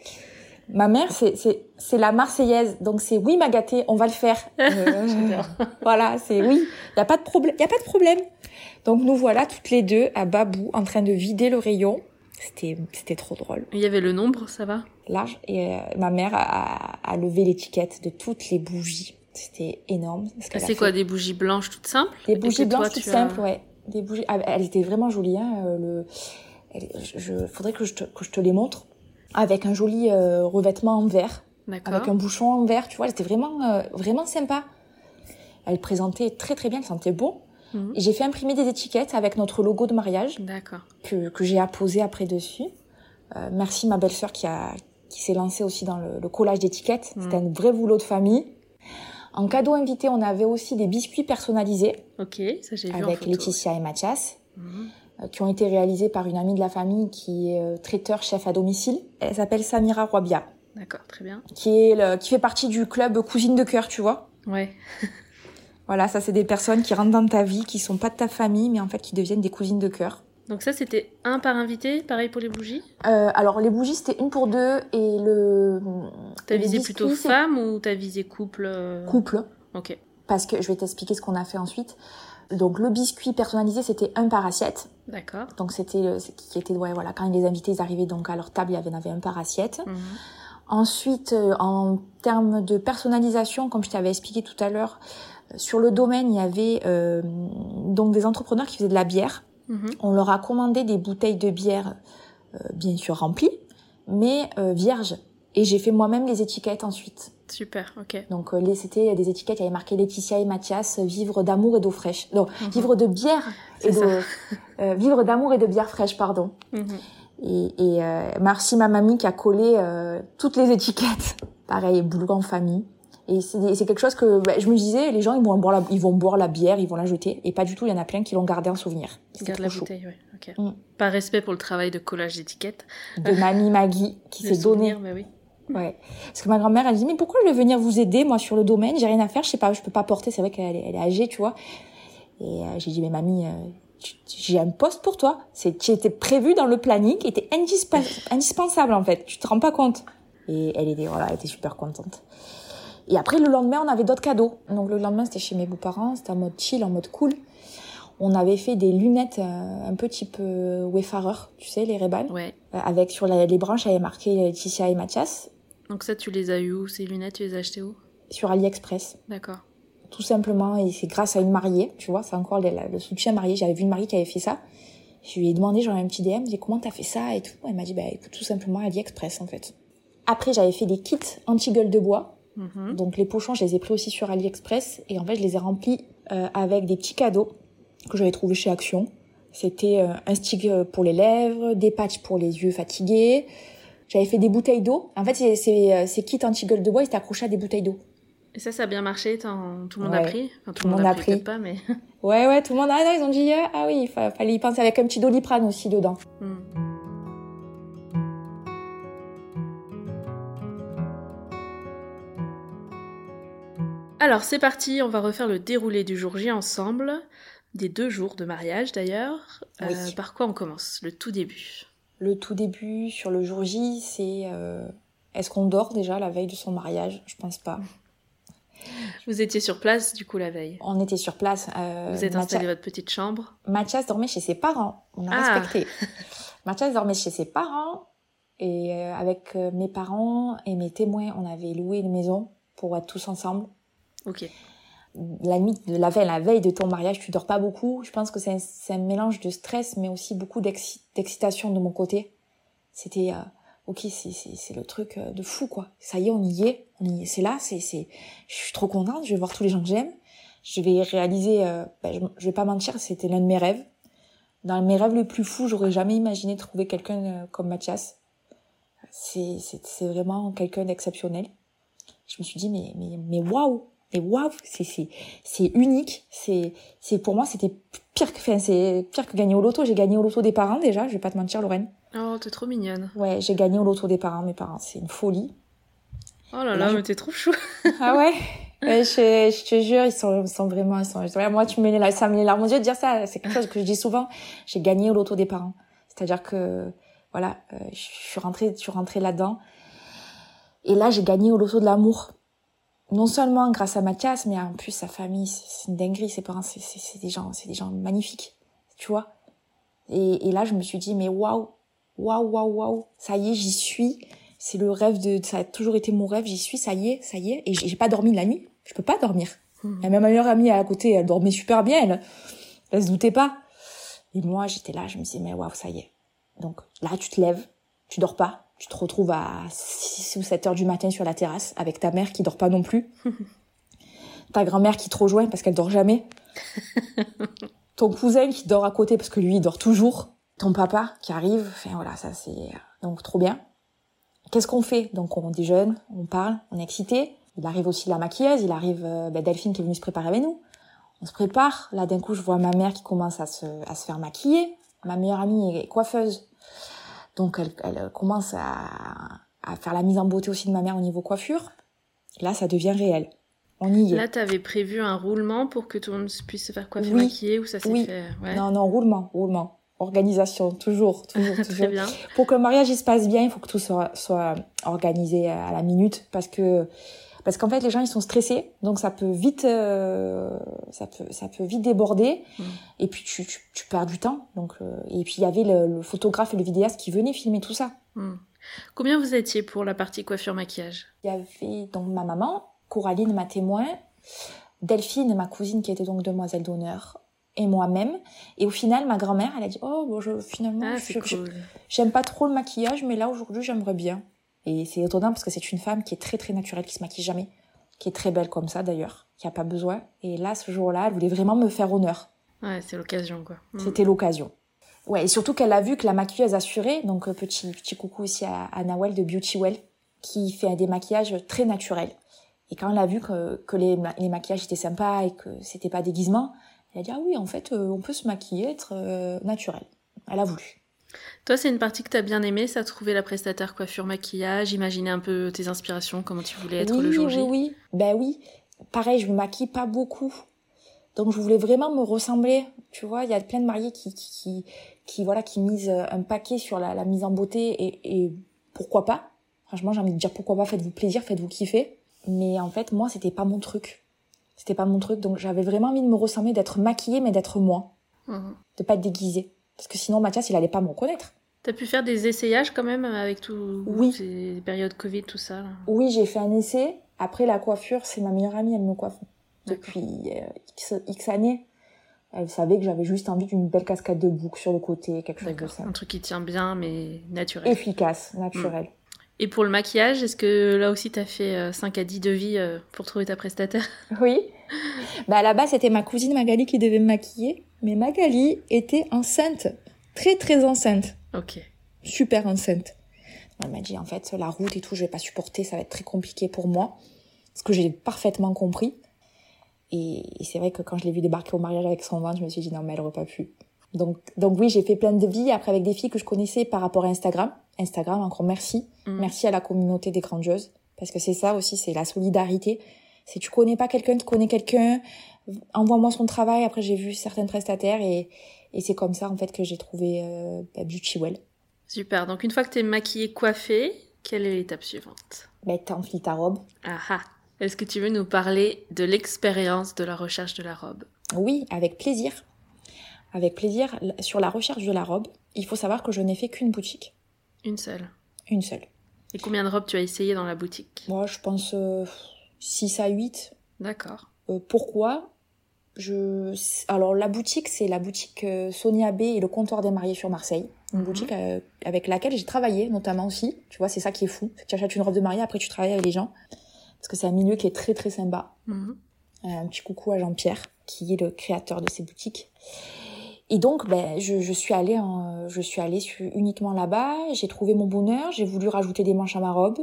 Ma mère, c'est, c'est, c'est la Marseillaise. Donc c'est oui, ma gâtée, on va le faire. Euh, voilà, c'est oui. Il y a pas de problème. Il y a pas de problème. Donc nous voilà toutes les deux à Babou en train de vider le rayon. C'était, c'était trop drôle. Il y avait le nombre, ça va? Large. Et euh, ma mère a, a levé l'étiquette de toutes les bougies. C'était énorme. C'est quoi, des bougies blanches toutes simples? Des bougies toi, blanches toutes as- simples, ouais. Des bougies. Ah, elles étaient vraiment jolies. Hein, euh, le... elle- je, je- faudrait que je, te, que je te les montre. Avec un joli euh, revêtement en verre, avec un bouchon en verre. Tu vois, elles étaient vraiment, euh, vraiment sympa. Elle présentait très très bien, elle sentait. Mhm. Et j'ai fait imprimer des étiquettes avec notre logo de mariage D'accord. que, que j'ai apposé après dessus. Euh, merci ma belle-sœur qui a qui s'est lancée aussi dans le, le collage d'étiquettes. Mhm. C'était un vrai boulot de famille. En cadeau invité, on avait aussi des biscuits personnalisés Ok, ça j'ai vu en avec photo. Laetitia et Mathias, Mhm. Euh, qui ont été réalisés par une amie de la famille qui est euh, traiteur chef à domicile. Elle s'appelle Samira Roibia, D'accord, très bien. qui est le- qui fait partie du club cousine de cœur, tu vois. Ouais. Voilà, ça c'est des personnes qui rentrent dans ta vie, qui sont pas de ta famille, mais en fait qui deviennent des cousines de cœur. Donc ça, c'était un par invité, pareil pour les bougies? Euh, alors les bougies c'était une pour deux et le T'as visé biscuits, plutôt femme ou t'as visé couple euh, couple. Ok. Parce que je vais t'expliquer ce qu'on a fait ensuite. Donc le biscuit personnalisé c'était un par assiette. D'accord. Donc c'était c'est- qui était ouais voilà quand les invités ils arrivaient donc à leur table il y avait, avait un par assiette. Mhm. Ensuite euh, en termes de personnalisation comme je t'avais expliqué tout à l'heure euh, sur le domaine il y avait euh, donc des entrepreneurs qui faisaient de la bière. Mhm. On leur a commandé des bouteilles de bière euh, bien sûr remplies mais euh, vierges Et j'ai fait moi-même les étiquettes ensuite. Super, ok. Donc euh, les c'était des étiquettes, il y avait marqué Laetitia et Mathias, euh, vivre d'amour et d'eau fraîche. Non, vivre de bière et Mhm. D'eau. euh, vivre d'amour et de bière fraîche, pardon. Mhm. Et, et euh, merci ma mamie qui a collé euh, toutes les étiquettes. Pareil, boulot en famille. Et c'est quelque chose que bah, je me disais, les gens ils vont boire la, ils vont boire la bière, ils vont la jeter, et pas du tout. Il y en a plein qui l'ont gardé en souvenir. Trop la chaud. bouteille, ouais. Ok. Mm. Par respect pour le travail de collage d'étiquettes. De mamie Maggie qui s'est donnée. mais oui. Ouais. Parce que ma grand-mère, elle dit, mais pourquoi je vais venir vous aider, moi, sur le domaine? J'ai rien à faire, je sais pas, je peux pas porter, c'est vrai qu'elle est, elle est âgée, tu vois. Et euh, j'ai dit, mais mamie, euh, j'ai un poste pour toi. C'est, qui était prévu dans le planning, qui était indispa- indispensable, en fait. Tu te rends pas compte. Et elle était, voilà, elle était super contente. Et après, le lendemain, on avait d'autres cadeaux. Donc, le lendemain, c'était chez mes beaux-parents, c'était en mode chill, en mode cool. On avait fait des lunettes euh, un peu type euh, Wayfarer, tu sais, les Ray-Ban? Ouais. Euh, avec sur la- les branches, il y avait marqué Laetitia et Mathias. Donc ça, tu les as eu où Ces lunettes, tu les as achetées où? Sur AliExpress. D'accord. Tout simplement, et c'est grâce à une mariée, tu vois, c'est encore le, le soutien marié. J'avais vu une mariée qui avait fait ça. Je lui ai demandé, genre un petit DM, j'ai dit comment t'as fait ça? et tout. Elle m'a dit, bah écoute, tout simplement AliExpress en fait. Après, j'avais fait des kits anti-gueule de bois. Mhm. Donc les pochons, je les ai pris aussi sur AliExpress. Et en fait, je les ai remplis euh, avec des petits cadeaux que j'avais trouvés chez Action. C'était euh, un stick euh, pour les lèvres, des patchs pour les yeux fatigués. J'avais fait des bouteilles d'eau. En fait, ces, ces, euh, kits anti-gueule de bois, ils accrochés à des bouteilles d'eau. Et ça, ça a bien marché t'en- Tout le monde a pris? Enfin, tout, le monde a pris, pas, mais... Ouais, ouais, tout le monde, ah non, ils ont dit, ah, ah oui, il fa- fallait y penser avec un petit doliprane aussi dedans. Hmm. Alors c'est parti, on va refaire le déroulé du jour J ensemble, des deux jours de mariage d'ailleurs. Euh, par quoi on commence? Le tout début. Le tout début, sur le jour J, c'est, euh, est-ce qu'on dort déjà la veille de son mariage? Je pense pas. Vous étiez sur place du coup la veille? On était sur place. Euh, Vous êtes Mathia- installé votre petite chambre? Mathias dormait chez ses parents. On a Ah. respecté. Mathias dormait chez ses parents. Et euh, avec mes parents et mes témoins, on avait loué une maison pour être tous ensemble. Ok. La nuit de la veille, la veille de ton mariage, tu dors pas beaucoup. Je pense que c'est un, un mélange de stress, mais aussi beaucoup d'exci- d'excitation de mon côté. C'était, euh, ok, c'est, le truc euh, de fou, quoi. Ça y est, on y est, on y est. C'est là, c'est, c'est, je suis trop contente. Je vais voir tous les gens que j'aime. Je vais réaliser, euh, bah, je, je vais pas mentir, c'était l'un de mes rêves. Dans mes rêves les plus fous, j'aurais jamais imaginé trouver quelqu'un euh, comme Mathias. C'est, c'est, c'est vraiment quelqu'un d'exceptionnel. Je me suis dit, mais, mais, mais waouh! Mais waouh! C'est, c'est, c'est unique. C'est, c'est, pour moi, c'était pire que, enfin, c'est pire que gagner au loto. J'ai gagné au loto des parents, déjà. Je vais pas te mentir, Lorraine. Oh, t'es trop mignonne. Ouais, j'ai gagné au loto des parents, mes parents. C'est une folie. Oh là Et là, là, je- mais t'es trop chou. Ah ouais? Je, je te jure, ils sont, ils sont vraiment, ils sont, moi, tu me mets les, ça me met les larmes aux yeux de dire ça. C'est quelque chose que je dis souvent. J'ai gagné au loto des parents. C'est-à-dire que, voilà, euh, je suis rentrée, je suis rentrée là-dedans. Et là, j'ai gagné au loto de l'amour. Non seulement grâce à Mathias, mais en plus sa famille, c'est une dinguerie. Ses parents, c'est des gens, c'est des gens magnifiques, tu vois. Et, et là, je me suis dit, mais waouh, waouh, waouh, waouh, ça y est, j'y suis. C'est le rêve de, ça a toujours été mon rêve. J'y suis, ça y est, ça y est. Et j'ai pas dormi la nuit. Je peux pas dormir. Mhm. Et même ma meilleure amie à côté, elle dormait super bien. Elle, elle se doutait pas. Et moi, j'étais là, je me disais, mais waouh, ça y est. Donc là, tu te lèves, tu dors pas, tu te retrouves à 6 ou 7 heures du matin sur la terrasse avec ta mère qui dort pas non plus. ta grand-mère qui te rejoint parce qu'elle dort jamais. Ton cousin qui dort à côté parce que lui, il dort toujours. Ton papa qui arrive. Enfin voilà, ça c'est donc trop bien. Qu'est-ce qu'on fait? Donc on déjeune, on parle, on est excité. Il arrive aussi la maquilleuse, il arrive euh, ben, Delphine qui est venue se préparer avec nous. On se prépare. Là d'un coup, je vois ma mère qui commence à se, à se faire maquiller. Ma meilleure amie est coiffeuse. Donc elle, elle commence à, à faire la mise en beauté aussi de ma mère au niveau coiffure. Là, ça devient réel. On y est. Là, t'avais prévu un roulement pour que tout le monde puisse se faire coiffer Oui. maquiller ou ça s'est Oui. fait ouais. Non, non, roulement, roulement. Organisation, toujours, toujours, Très toujours. bien. Pour que le mariage il se passe bien, il faut que tout soit, soit organisé à la minute parce que parce qu'en fait les gens ils sont stressés, donc ça peut vite euh, ça peut ça peut vite déborder Mm. et puis tu, tu, tu perds du temps. Donc euh, et puis il y avait le, le photographe et le vidéaste qui venaient filmer tout ça. Hmm. Combien vous étiez pour la partie coiffure maquillage? Il y avait donc ma maman, Coraline ma témoin, Delphine ma cousine qui était donc demoiselle d'honneur et moi-même et au final ma grand-mère elle a dit oh bon je finalement Ah, cool. J'aime pas trop le maquillage, mais là aujourd'hui j'aimerais bien. Et c'est étonnant parce que c'est une femme qui est très très naturelle, qui se maquille jamais, qui est très belle comme ça d'ailleurs, qui a pas besoin. Et là, ce jour-là, elle voulait vraiment me faire honneur. Ouais, c'est l'occasion, quoi. Mm. C'était l'occasion. Ouais, et surtout qu'elle a vu que la maquilleuse assurée, donc euh, petit, petit coucou aussi à, à Nawel de Beauty Well, qui fait des maquillages très naturels. Et quand elle a vu que, que les, les maquillages étaient sympas et que c'était pas déguisement, elle a dit ah oui, en fait, euh, on peut se maquiller, être euh, naturel. Elle a voulu. Toi, c'est une partie que t'as bien aimée, ça, trouver la prestataire coiffure, maquillage, imaginer un peu tes inspirations, comment tu voulais être oui, le jour J. oui, oui. Ben oui. Pareil, je me maquille pas beaucoup. Donc je voulais vraiment me ressembler. Tu vois, il y a plein de mariés qui, qui, qui, qui, voilà, qui misent un paquet sur la, la mise en beauté et, et pourquoi pas. Franchement, j'ai envie de dire pourquoi pas, faites-vous plaisir, faites-vous kiffer. Mais en fait, moi, c'était pas mon truc. C'était pas mon truc. Donc j'avais vraiment envie de me ressembler, d'être maquillée, mais d'être moi. Mhm. De pas être déguisée. Parce que sinon, Mathias, il allait pas me reconnaître. T'as pu faire des essayages quand même avec tout Oui. ces périodes Covid, tout ça. là. Oui, j'ai fait un essai. Après, la coiffure, c'est ma meilleure amie, elle me coiffe. Depuis euh, X, X années. Elle savait que j'avais juste envie d'une belle cascade de boucles sur le côté, quelque chose D'accord. ça. Un truc qui tient bien, mais naturel. Efficace, naturel. Et pour le maquillage, est-ce que là aussi t'as fait euh, 5 à 10 devis euh, pour trouver ta prestataire? Oui. Bah, à la base, c'était ma cousine Magali qui devait me maquiller. Mais Magali était enceinte. Très, très enceinte. Ok. Super enceinte. Elle m'a dit, en fait, la route et tout, je vais pas supporter, ça va être très compliqué pour moi. Ce que j'ai parfaitement compris. Et, et c'est vrai que quand je l'ai vu débarquer au mariage avec son ventre, je me suis dit, non, mais elle aurait pas pu. Donc, donc oui, j'ai fait plein de vies après avec des filles que je connaissais par rapport à Instagram. Instagram, encore merci. Mm. Merci à la communauté des grandioses. Parce que c'est ça aussi, c'est la solidarité. Si tu connais pas quelqu'un qui connaît quelqu'un, envoie-moi son travail. Après, j'ai vu certaines prestataires et, et c'est comme ça, en fait, que j'ai trouvé euh, Beauty Well. Super. Donc une fois que t'es maquillée, coiffée, quelle est l'étape suivante? Bah, t'enfiles ta robe. Ah ah. Est-ce que tu veux nous parler de l'expérience de la recherche de la robe? Oui, avec plaisir. Avec plaisir. Sur la recherche de la robe, il faut savoir que je n'ai fait qu'une boutique. Une seule? Une seule. Et combien de robes tu as essayé dans la boutique? Moi, je pense euh, 6 à 8. D'accord. Euh, pourquoi je... Alors, la boutique, c'est la boutique euh, Sonia B et le comptoir des mariés sur Marseille. Une Mhm. boutique euh, avec laquelle j'ai travaillé, notamment aussi. Tu vois, c'est ça qui est fou. Tu achètes une robe de mariée, après tu travailles avec les gens. Parce que c'est un milieu qui est très, très sympa. Mhm. Euh, Un petit coucou à Jean-Pierre, qui est le créateur de ces boutiques. Et donc, ben, je, je suis allée, en- je suis allée uniquement là-bas. J'ai trouvé mon bonheur. J'ai voulu rajouter des manches à ma robe.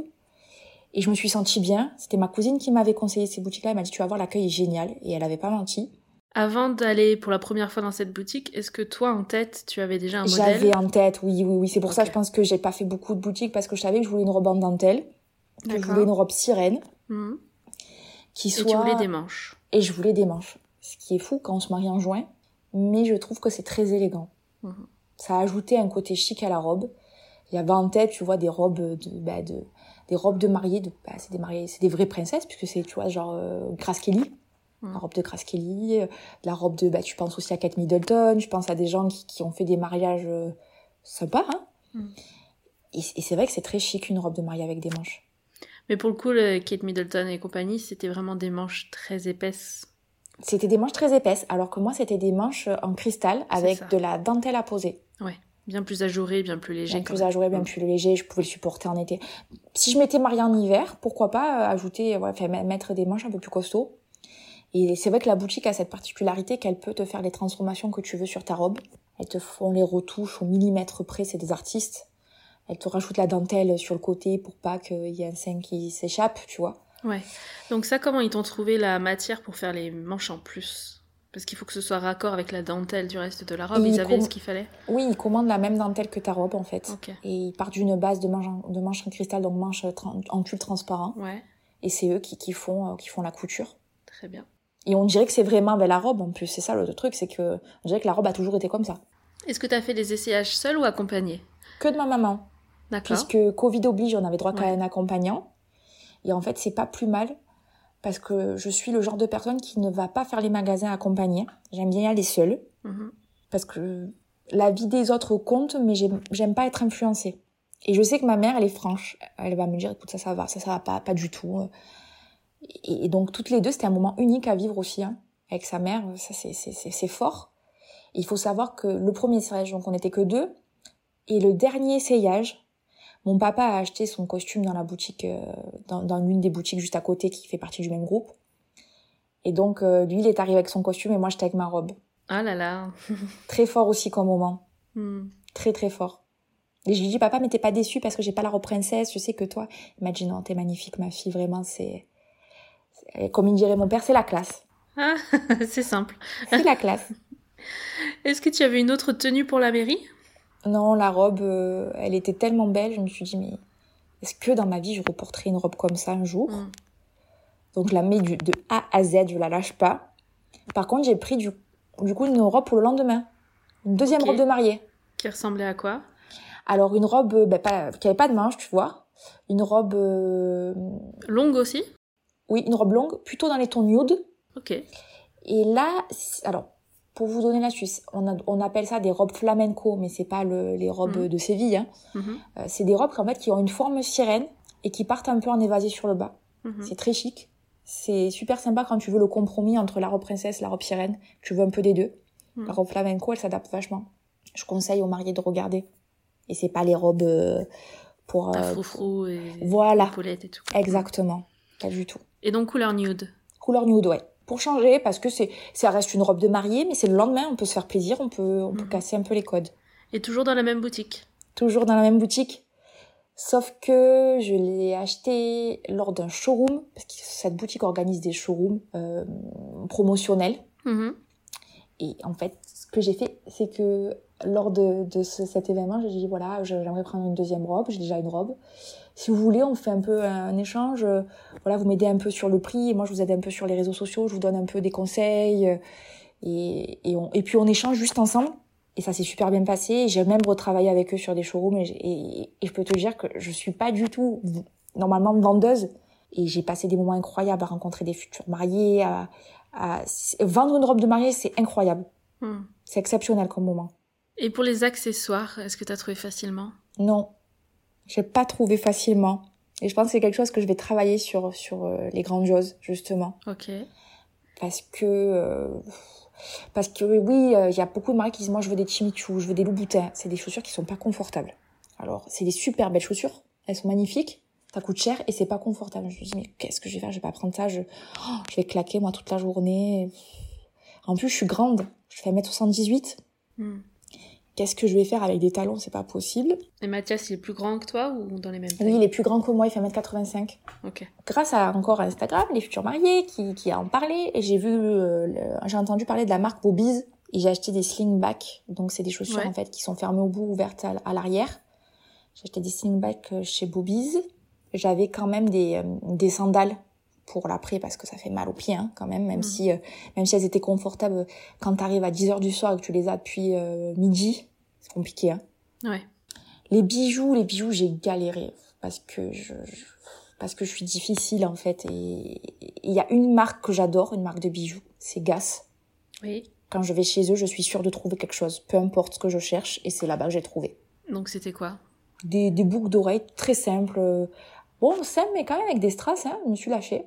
Et je me suis sentie bien. C'était ma cousine qui m'avait conseillé ces boutiques-là. Elle m'a dit, tu vas voir, l'accueil est génial. Et elle avait pas menti. Avant d'aller pour la première fois dans cette boutique, est-ce que toi, en tête, tu avais déjà un modèle? J'avais en tête, oui, oui, oui. C'est pour ça, Ok. je pense que j'ai pas fait beaucoup de boutiques parce que je savais que je voulais une robe en dentelle. Que je voulais une robe sirène. Mhm. Qui Et soit... tu voulais des manches. Et je voulais des manches. Ce qui est fou quand on se marie en juin. Mais je trouve que c'est très élégant. Mhm. Ça a ajouté un côté chic à la robe. Il y avait en tête, tu vois, des robes de, bah, de, des robes de mariée, de, bah, c'est des mariées, c'est des vraies princesses, puisque c'est, tu vois, genre, euh, Grace Kelly. Mhm. La robe de Grace Kelly, euh, la robe de, bah, tu penses aussi à Kate Middleton, je pense à des gens qui, qui ont fait des mariages euh, sympas, hein. Mhm. Et, et c'est vrai que c'est très chic, une robe de mariée avec des manches. Mais pour le coup, le Kate Middleton et compagnie, c'était vraiment des manches très épaisses. C'était des manches très épaisses, alors que moi, c'était des manches en cristal avec de la dentelle à poser. Bien plus ajouré, bien plus léger. Bien plus ajouré, bien Mm. plus léger, je pouvais le supporter en été. Si je m'étais mariée en hiver, pourquoi pas euh, ajouter, ouais, enfin, m- mettre des manches un peu plus costauds. Et c'est vrai que la boutique a cette particularité qu'elle peut te faire les transformations que tu veux sur ta robe. Elles te font les retouches au millimètre près, c'est des artistes. Elles te rajoutent la dentelle sur le côté pour pas qu'il y ait un sein qui s'échappe, tu vois. Ouais. Donc ça, comment ils t'ont trouvé la matière pour faire les manches en plus? Parce qu'il faut que ce soit raccord avec la dentelle du reste de la robe. Et Ils avaient ce qu'il fallait Oui, ils commandent la même dentelle que ta robe, en fait. Et ils partent d'une base de manches en, de manches en cristal, donc manches tran- en tulle transparent. Ouais, Et c'est eux qui, qui font, euh, qui font la couture. très bien. Et on dirait que c'est vraiment ben, la robe en plus. C'est ça le truc, c'est que on dirait que la robe a toujours été comme ça. Est-ce que tu as fait les essayages seul ou accompagné Que de ma maman. D'accord. Puisque Covid oblige, on avait droit qu'à un accompagnant. Et en fait, c'est pas plus mal. Parce que je suis le genre de personne qui ne va pas faire les magasins accompagnés. J'aime bien y aller seule. Mhm. Parce que la vie des autres compte, mais j'aime pas être influencée. Et je sais que ma mère, elle est franche. Elle va me dire, écoute, ça, ça va, ça, ça va pas, pas du tout. Et, et donc, toutes les deux, c'était un moment unique à vivre aussi, hein. Avec sa mère, ça, c'est, c'est, c'est, c'est fort. Il faut savoir que le premier essayage, donc on n'était que deux. Et le dernier essayage, Mon papa a acheté son costume dans la boutique, euh, dans, dans l'une des boutiques juste à côté qui fait partie du même groupe. Et donc, euh, lui, il est arrivé avec son costume et moi, j'étais avec ma robe. Ah là là. Très fort aussi comme moment. Hmm. Très, très fort. Et je lui dis, papa, mais t'es pas déçu parce que j'ai pas la robe princesse, je sais que toi. Il m'a dit, non, t'es magnifique, ma fille, vraiment, c'est... c'est- Comme il dirait mon père, c'est la classe. Ah, c'est simple. C'est la classe. Est-ce que tu avais une autre tenue pour la mairie? Non, la robe, euh, elle était tellement belle, je me suis dit, mais est-ce que dans ma vie, je reporterai une robe comme ça un jour? Mm. Donc, je la mets du, de A à Z, je la lâche pas. Par contre, j'ai pris du, du coup une robe pour le lendemain. Une deuxième robe de mariée. Qui ressemblait à quoi? Alors, une robe ben, pas, qui avait pas de manches, tu vois. Une robe, euh, Longue aussi? Oui, une robe longue, plutôt dans les tons nude. Ok. Et là, alors, pour vous donner l'astuce, on, a- on appelle ça des robes flamenco, mais c'est pas le- les robes Mhm. de Séville. Hein. Mhm, Euh, c'est des robes en fait qui ont une forme sirène et qui partent un peu en évasé sur le bas. mhm. C'est très chic. C'est super sympa quand tu veux le compromis entre la robe princesse et la robe sirène. Tu veux un peu des deux. La robe flamenco, elle s'adapte vachement. Je conseille aux mariés de regarder. Et c'est pas les robes euh, pour... Euh, froufrou et Voilà. et tout. exactement. Pas du tout. Et donc couleur nude. Couleur nude, ouais. Pour changer, parce que c'est, ça reste une robe de mariée, mais c'est le lendemain, on peut se faire plaisir, on peut, on peut Mhm. casser un peu les codes. Et toujours dans la même boutique. Toujours dans la même boutique. Sauf que je l'ai acheté lors d'un showroom, parce que cette boutique organise des showrooms euh, promotionnels. Mhm. Et en fait, que j'ai fait, c'est que lors de, de ce- cet événement, j'ai dit voilà, j'aimerais prendre une deuxième robe, j'ai déjà une robe. Si vous voulez, on fait un peu un échange. Voilà, vous m'aidez un peu sur le prix, et moi je vous aide un peu sur les réseaux sociaux, je vous donne un peu des conseils. euh, Et, et, on, et puis on échange juste ensemble. Et ça s'est super bien passé. J'ai même retravaillé avec eux sur des showrooms. Et, et, et je peux te dire que je suis pas du tout normalement vendeuse. Et j'ai passé des moments incroyables à rencontrer des futurs mariés. À, à... Vendre une robe de mariée, c'est incroyable. Hmm. C'est exceptionnel comme moment. Et pour les accessoires, est-ce que t'as trouvé facilement? Non, j'ai pas trouvé facilement. Et je pense que c'est quelque chose que je vais travailler sur sur euh, les grandioses justement, Ok. parce que euh, parce que oui, euh, il y a beaucoup de mariés qui disent moi je veux des chimichus, je veux des loups-boutins. C'est des chaussures qui sont pas confortables. Alors c'est des super belles chaussures, elles sont magnifiques. Ça coûte cher et c'est pas confortable. Je me dis mais qu'est-ce que je vais faire? Je vais pas prendre ça. Je oh, je vais claquer moi toute la journée. En plus je suis grande, je fais 1m78. Hmm. Qu'est-ce que je vais faire avec des talons? C'est pas possible. Et Mathias, il est plus grand que toi ou dans les mêmes tailles? il est plus grand que moi, il fait 1m85. Ok. Grâce à encore Instagram, les futurs mariés qui, qui a en parlé, et j'ai vu, euh, j'ai entendu parler de la marque Bobies, et j'ai acheté des slingbacks, donc c'est des chaussures Ouais. en fait qui sont fermées au bout, ouvertes à, à l'arrière. J'ai acheté des slingbacks euh, chez Bobies. J'avais quand même des, euh, des sandales pour l'après parce que ça fait mal aux pieds hein, quand même, même Mhm. si euh, même si elles étaient confortables quand t'arrives à 10 heures du soir et que tu les as depuis euh, midi, c'est compliqué. Hein. Ouais. Les bijoux, les bijoux, j'ai galéré parce que je, je- parce que je suis difficile en fait. Et il y a une marque que j'adore, une marque de bijoux, c'est Gas. Oui. Quand je vais chez eux, je suis sûre de trouver quelque chose, peu importe ce que je cherche, et c'est là-bas que j'ai trouvé. Donc c'était quoi? Des, des boucles d'oreilles très simples, euh, bon simples mais quand même avec des strass. Hein, je me suis lâchée.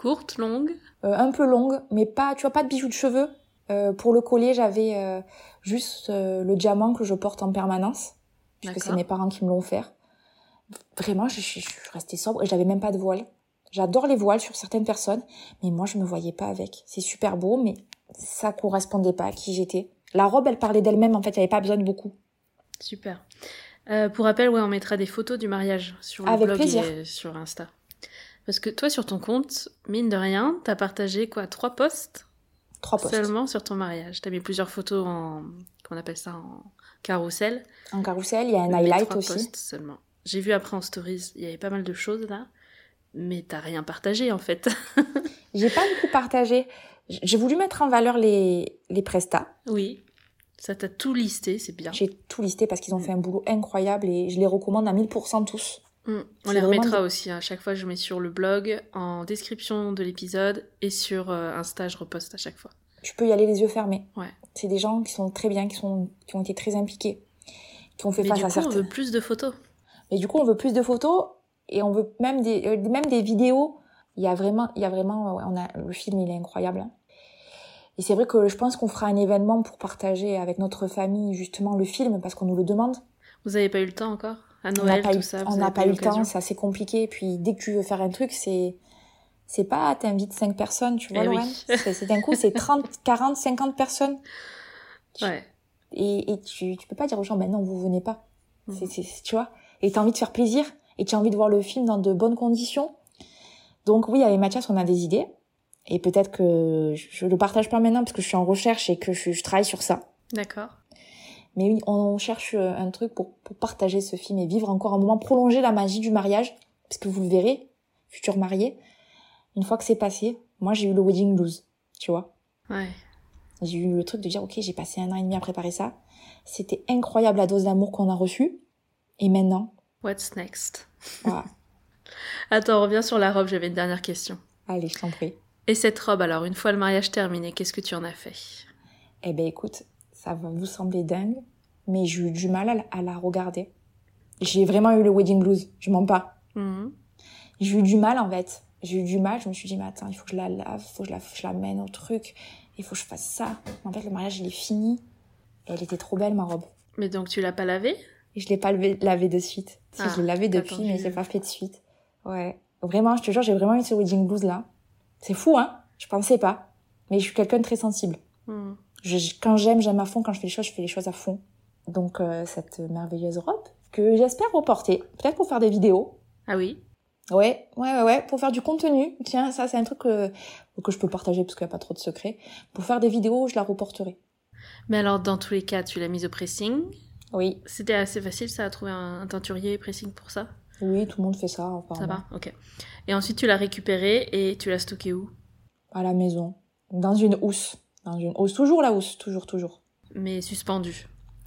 Courte, longue Euh, un peu longue, mais pas, tu vois, pas de bijoux de cheveux. Euh, pour le collier, j'avais euh, juste euh, le diamant que je porte en permanence, puisque c'est mes parents qui me l'ont offert. Vraiment, je, je, je suis restée sobre et j'avais même pas de voile. J'adore les voiles sur certaines personnes, mais moi, je me voyais pas avec. C'est super beau, mais ça correspondait pas à qui j'étais. La robe, elle parlait d'elle-même, en fait, il n'y avait pas besoin de beaucoup. Super. Euh, pour rappel, ouais, on mettra des photos du mariage sur le Avec blog plaisir. et sur Insta. Parce que toi, sur ton compte, mine de rien, t'as partagé quoi Trois posts Trois postes. seulement sur ton mariage. T'as mis plusieurs photos en. Qu'on appelle ça En carrousel. En carrousel, il y a un highlight trois aussi. posts seulement. J'ai vu après en stories, il y avait pas mal de choses là. Mais t'as rien partagé en fait. J'ai pas beaucoup partagé. J'ai voulu mettre en valeur les, les prestats. oui. Ça t'a tout listé, c'est bien. J'ai tout listé parce qu'ils ont fait un boulot incroyable et je les recommande à 1000% tous. Mm. On les remettra aussi. hein. À chaque fois, je mets sur le blog, en description de l'épisode et sur euh, Insta, je reposte à chaque fois. Tu peux y aller les yeux fermés. Ouais. C'est des gens qui sont très bien, qui, sont, qui ont été très impliqués, qui ont fait Mais face du à coup, on certains. veut plus de photos. Et du coup, on veut plus de photos et on veut même des, euh, même des vidéos. Il y a vraiment, il y a vraiment, on a, le film, il est incroyable. hein. Et c'est vrai que je pense qu'on fera un événement pour partager avec notre famille justement le film parce qu'on nous le demande. Vous avez pas eu le temps encore? À on n'a Noël, pas, tout eu, ça. on n'a pas eu le temps, c'est assez compliqué. Puis dès que tu veux faire un truc, c'est c'est pas t'invites cinq personnes, tu vois, Eh oui. C'est d'un coup, c'est 30, 40, 50 personnes. Ouais. Et, et tu, tu peux pas dire aux gens, ben non, vous venez pas. C'est, c'est, tu vois. Et t'as envie de faire plaisir. Et tu as envie de voir le film dans de bonnes conditions. Donc oui, avec Mathias, on a des idées. Et peut-être que je, je le partage pas maintenant parce que je suis en recherche et que je, je travaille sur ça. D'accord. Mais oui, on cherche euh, un truc pour, pour partager ce film et vivre encore un moment, prolonger la magie du mariage. Parce que vous le verrez, futur marié, une fois que c'est passé, moi j'ai eu le wedding blues, tu vois. Ouais. J'ai eu le truc de dire, ok, j'ai passé un an et demi à préparer ça. C'était incroyable la dose d'amour qu'on a reçue. Et maintenant, What's next? Voilà. Attends, on revient sur la robe, j'avais une dernière question. Allez, je t'en prie. Et cette robe, alors, une fois le mariage terminé, qu'est-ce que tu en as fait? Eh ben écoute, ça va vous sembler dingue, mais j'ai eu du mal à, la- à la regarder. J'ai vraiment eu le wedding blues, je mens pas. Mhm. J'ai eu du mal en fait. J'ai eu du mal, je me suis dit, mais attends, il faut que je la lave, il faut que je la, je la mène au truc, il faut que je fasse ça. En fait, le mariage, il est fini. Et elle était trop belle, ma robe. Mais donc, tu l'as pas lavée? Je l'ai pas levé- lavé de suite. Si, Ah, je l'ai lavé t'as depuis, attendu. mais j'ai pas fait de suite. Ouais. Vraiment, je te jure, j'ai vraiment eu ce wedding blues là. C'est fou, hein? Je pensais pas. Mais je suis quelqu'un de très sensible. Mhm. Je- quand j'aime, j'aime à fond. Quand je fais les choses, je fais les choses à fond. Donc, euh, cette merveilleuse robe que j'espère reporter. Peut-être pour faire des vidéos. Ah oui Ouais, ouais, ouais, ouais, pour faire du contenu. Tiens, ça, c'est un truc que, que je peux partager parce qu'il n'y a pas trop de secrets. Pour faire des vidéos, je la reporterai. Mais alors, dans tous les cas, tu l'as mise au pressing. Oui, C'était assez facile, ça, à trouver un, un teinturier pressing pour ça? Oui, tout le monde fait ça, Ça va Ok. Et ensuite, tu l'as récupérée et tu l'as stockée où? À la maison. Dans une housse. Dans une housse. Toujours la housse. Toujours, toujours. Mais suspendue.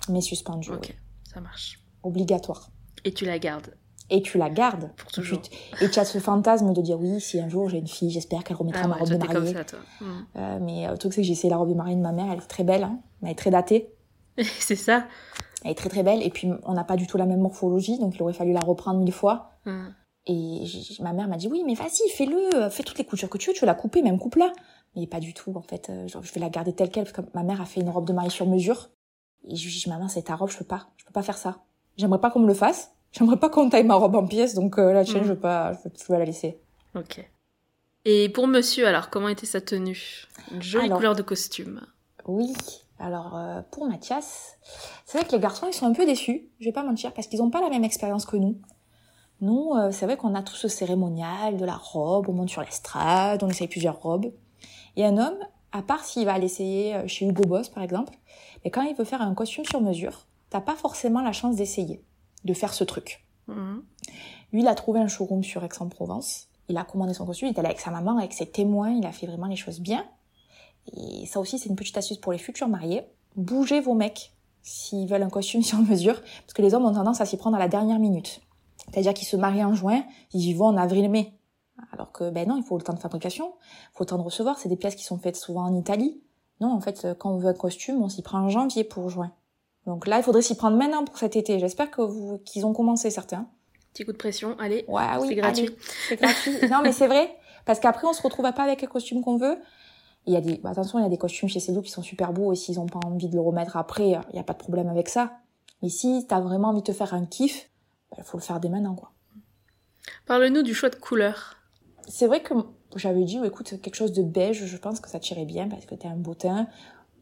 Mais suspendue. Ok, oui. ça marche. Obligatoire. Et tu la gardes Et tu la gardes. pour toujours. Et tu- Et tu as ce fantasme de dire oui, si un jour j'ai une fille, j'espère qu'elle remettra Ah ma ouais, robe de t'es comme mariée. ça, toi. Mhm. Euh, mais euh, le truc, c'est que j'ai essayé la robe de mariée de ma mère. Elle est très belle, hein. mais elle est très datée. C'est ça Elle est très très belle. Et puis, on n'a pas du tout la même morphologie, donc il aurait fallu la reprendre mille fois. Mhm. Et ma mère m'a dit oui, mais vas-y, fais-le, fais toutes les coutures que tu veux, tu veux la couper, même coupe-la. Mais pas du tout, en fait. euh, genre, je vais la garder telle quelle, parce que ma mère a fait une robe de mariée sur mesure. Et je lui dis, maman, c'est ta robe, je peux pas, je peux pas faire ça. J'aimerais pas qu'on me le fasse. J'aimerais pas qu'on taille ma robe en pièces, donc euh, la tienne, Mhm. je veux pas, je veux, je la laisser. Ok. Et pour monsieur, alors, comment était sa tenue? Une jolie Alors. couleur de costume. Oui. Alors euh, pour Mathias, c'est vrai que les garçons ils sont un peu déçus, je vais pas mentir, parce qu'ils ont pas la même expérience que nous. Nous, euh, c'est vrai qu'on a tout ce cérémonial de la robe, on monte sur l'estrade, on essaye plusieurs robes. Et un homme, à part s'il va l'essayer euh, chez Hugo Boss par exemple, mais quand il veut faire un costume sur mesure, t'as pas forcément la chance d'essayer, de faire ce truc. Mhm. Lui, il a trouvé un showroom sur Aix-en-Provence. Il a commandé son costume, il est allé avec sa maman, avec ses témoins, il a fait vraiment les choses bien. Et ça aussi, c'est une petite astuce pour les futurs mariés. Bougez vos mecs s'ils veulent un costume sur mesure, parce que les hommes ont tendance à s'y prendre à la dernière minute. C'est-à-dire qu'ils se marient en juin, ils y vont en avril-mai. Alors que, ben non, il faut le temps de fabrication, il faut le temps de recevoir. C'est des pièces qui sont faites souvent en Italie. Non, en fait, quand on veut un costume, on s'y prend en janvier pour juin. Donc là, il faudrait s'y prendre maintenant pour cet été. J'espère que vous, qu'ils ont commencé certains. Petit coup de pression, allez. Ouais, oui, C'est gratuit. C'est gratuit. non, mais c'est vrai. Parce qu'après, on se retrouve pas avec le costume qu'on veut. Il y a des, bah, attention, il y a des costumes chez Cédou qui sont super beaux et s'ils ont pas envie de le remettre après, il y a pas de problème avec ça. Mais si t'as vraiment envie de te faire un kiff, il faut le faire dès maintenant, quoi. Parle-nous du choix de couleur. C'est vrai que j'avais dit, oh, écoute, quelque chose de beige, je pense que ça tirait bien parce que t'es un beau teint.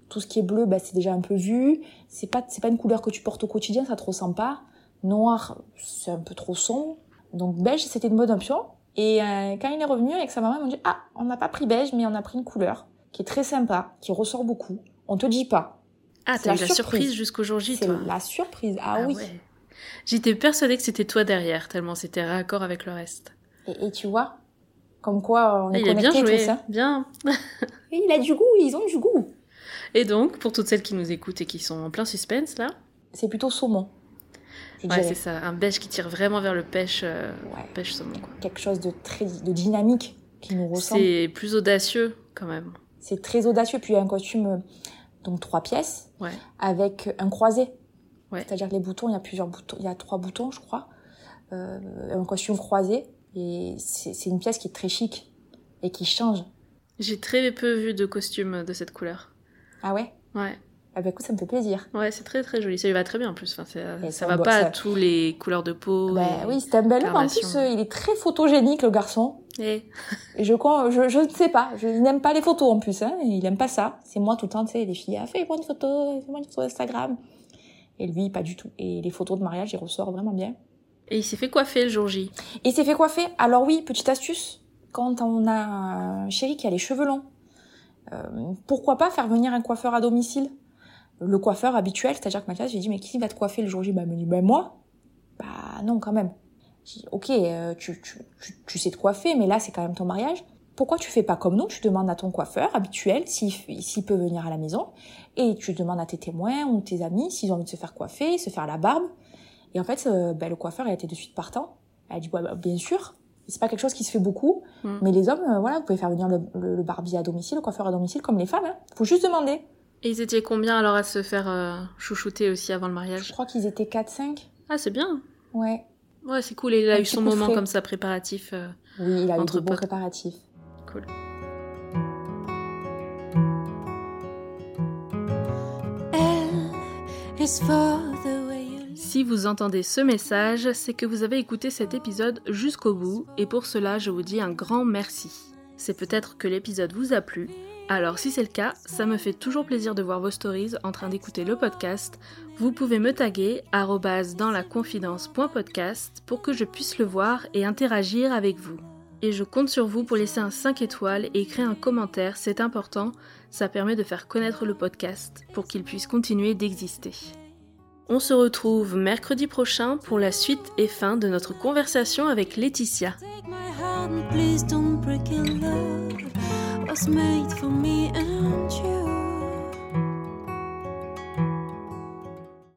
Tout ce qui est bleu, bah, c'est déjà un peu vu. C'est pas, c'est pas une couleur que tu portes au quotidien, ça te ressemble pas. Noir, c'est un peu trop sombre. Donc beige, c'était une bonne option. Et euh, quand il est revenu avec sa maman, ils m'ont dit, ah, on n'a pas pris beige, mais on a pris une couleur qui est très sympa, qui ressort beaucoup. On te dit pas. Ah, t'as eu la surprise. surprise jusqu'au jour J, C'est toi. la surprise. Ah, oui. ouais. J'étais persuadée que c'était toi derrière, tellement c'était raccord avec le reste. Et, et tu vois, comme quoi on Ah, est il a bien joué. Hein. bien. Et il a du goût, ils ont du goût. Et donc, pour toutes celles qui nous écoutent et qui sont en plein suspense, là, C'est plutôt saumon. Ouais, c'est ça, un beige qui tire vraiment vers le pêche, euh, Ouais. pêche saumon, quoi. quelque chose de très de dynamique qui nous ressemble. C'est plus audacieux, quand même. C'est très audacieux. Puis il y a un costume, euh, donc trois pièces, Ouais. avec un croisé. Ouais. C'est-à-dire que les boutons, il y a plusieurs boutons, il y a trois boutons, je crois. Euh, un costume croisé. Et c'est une pièce qui est très chic et qui change. J'ai très peu vu de costumes de cette couleur. Ah ouais? Ouais. Ah bah écoute, ça me fait plaisir. Ouais, c'est très très joli. Ça lui va très bien en plus. Enfin, ça ça, va pas ça- à tous les couleurs de peau. Bah et- oui, c'est un bel homme. En plus, euh, il est très photogénique, le garçon. Et- Et je crois, je, je ne sais pas. Je il n'aime pas les photos en plus. Hein. Il aime pas ça. C'est moi tout le temps, tu sais, les filles, ah, fais-moi une photo, fais-moi une photo Instagram. Et lui, pas du tout. Et les photos de mariage, il ressort vraiment bien. Et il s'est fait coiffer le jour J. Il s'est fait coiffer. Alors oui, petite astuce. Quand on a un chéri qui a les cheveux longs, euh, pourquoi pas faire venir un coiffeur à domicile? Le coiffeur habituel, c'est-à-dire que Mathias, j'ai dit, mais qui va te coiffer le jour J? Bah, me dit, ben moi. Bah non, quand même. Dit, ok, euh, tu, tu, tu, sais te coiffer, mais là, c'est quand même ton mariage. Pourquoi tu fais pas comme nous? Tu demandes à ton coiffeur habituel s'il peut venir à la maison, et tu demandes à tes témoins ou tes amis s'ils ont envie de se faire coiffer, se faire la barbe. Et en fait, euh, ben, le coiffeur a été de suite partant. Elle a dit, ouais, bah, bien sûr. C'est pas quelque chose qui se fait beaucoup, Mm. mais les hommes, euh, voilà, vous pouvez faire venir le, le, le barbier à domicile, le coiffeur à domicile, comme les femmes. Hein. Faut juste demander. Et ils étaient combien alors à se faire euh, chouchouter aussi avant le Je mariage crois qu'ils étaient 4-5. Ah, c'est bien. Ouais. Ouais, c'est cool. Et il a Un eu son moment frais. comme ça préparatif. euh, Oui, il a eu Entre de bons préparatifs. Cool. L is for the Si vous entendez ce message, c'est que vous avez écouté cet épisode jusqu'au bout et pour cela je vous dis un grand merci. C'est peut-être que l'épisode vous a plu, alors si c'est le cas, ça me fait toujours plaisir de voir vos stories en train d'écouter le podcast. Vous pouvez me taguer arobase dans la confidence.podcast pour que je puisse le voir et interagir avec vous. Et je compte sur vous pour laisser un 5 étoiles et écrire un commentaire, c'est important, ça permet de faire connaître le podcast pour qu'il puisse continuer d'exister. On se retrouve mercredi prochain pour la suite et fin de notre conversation avec Laetitia.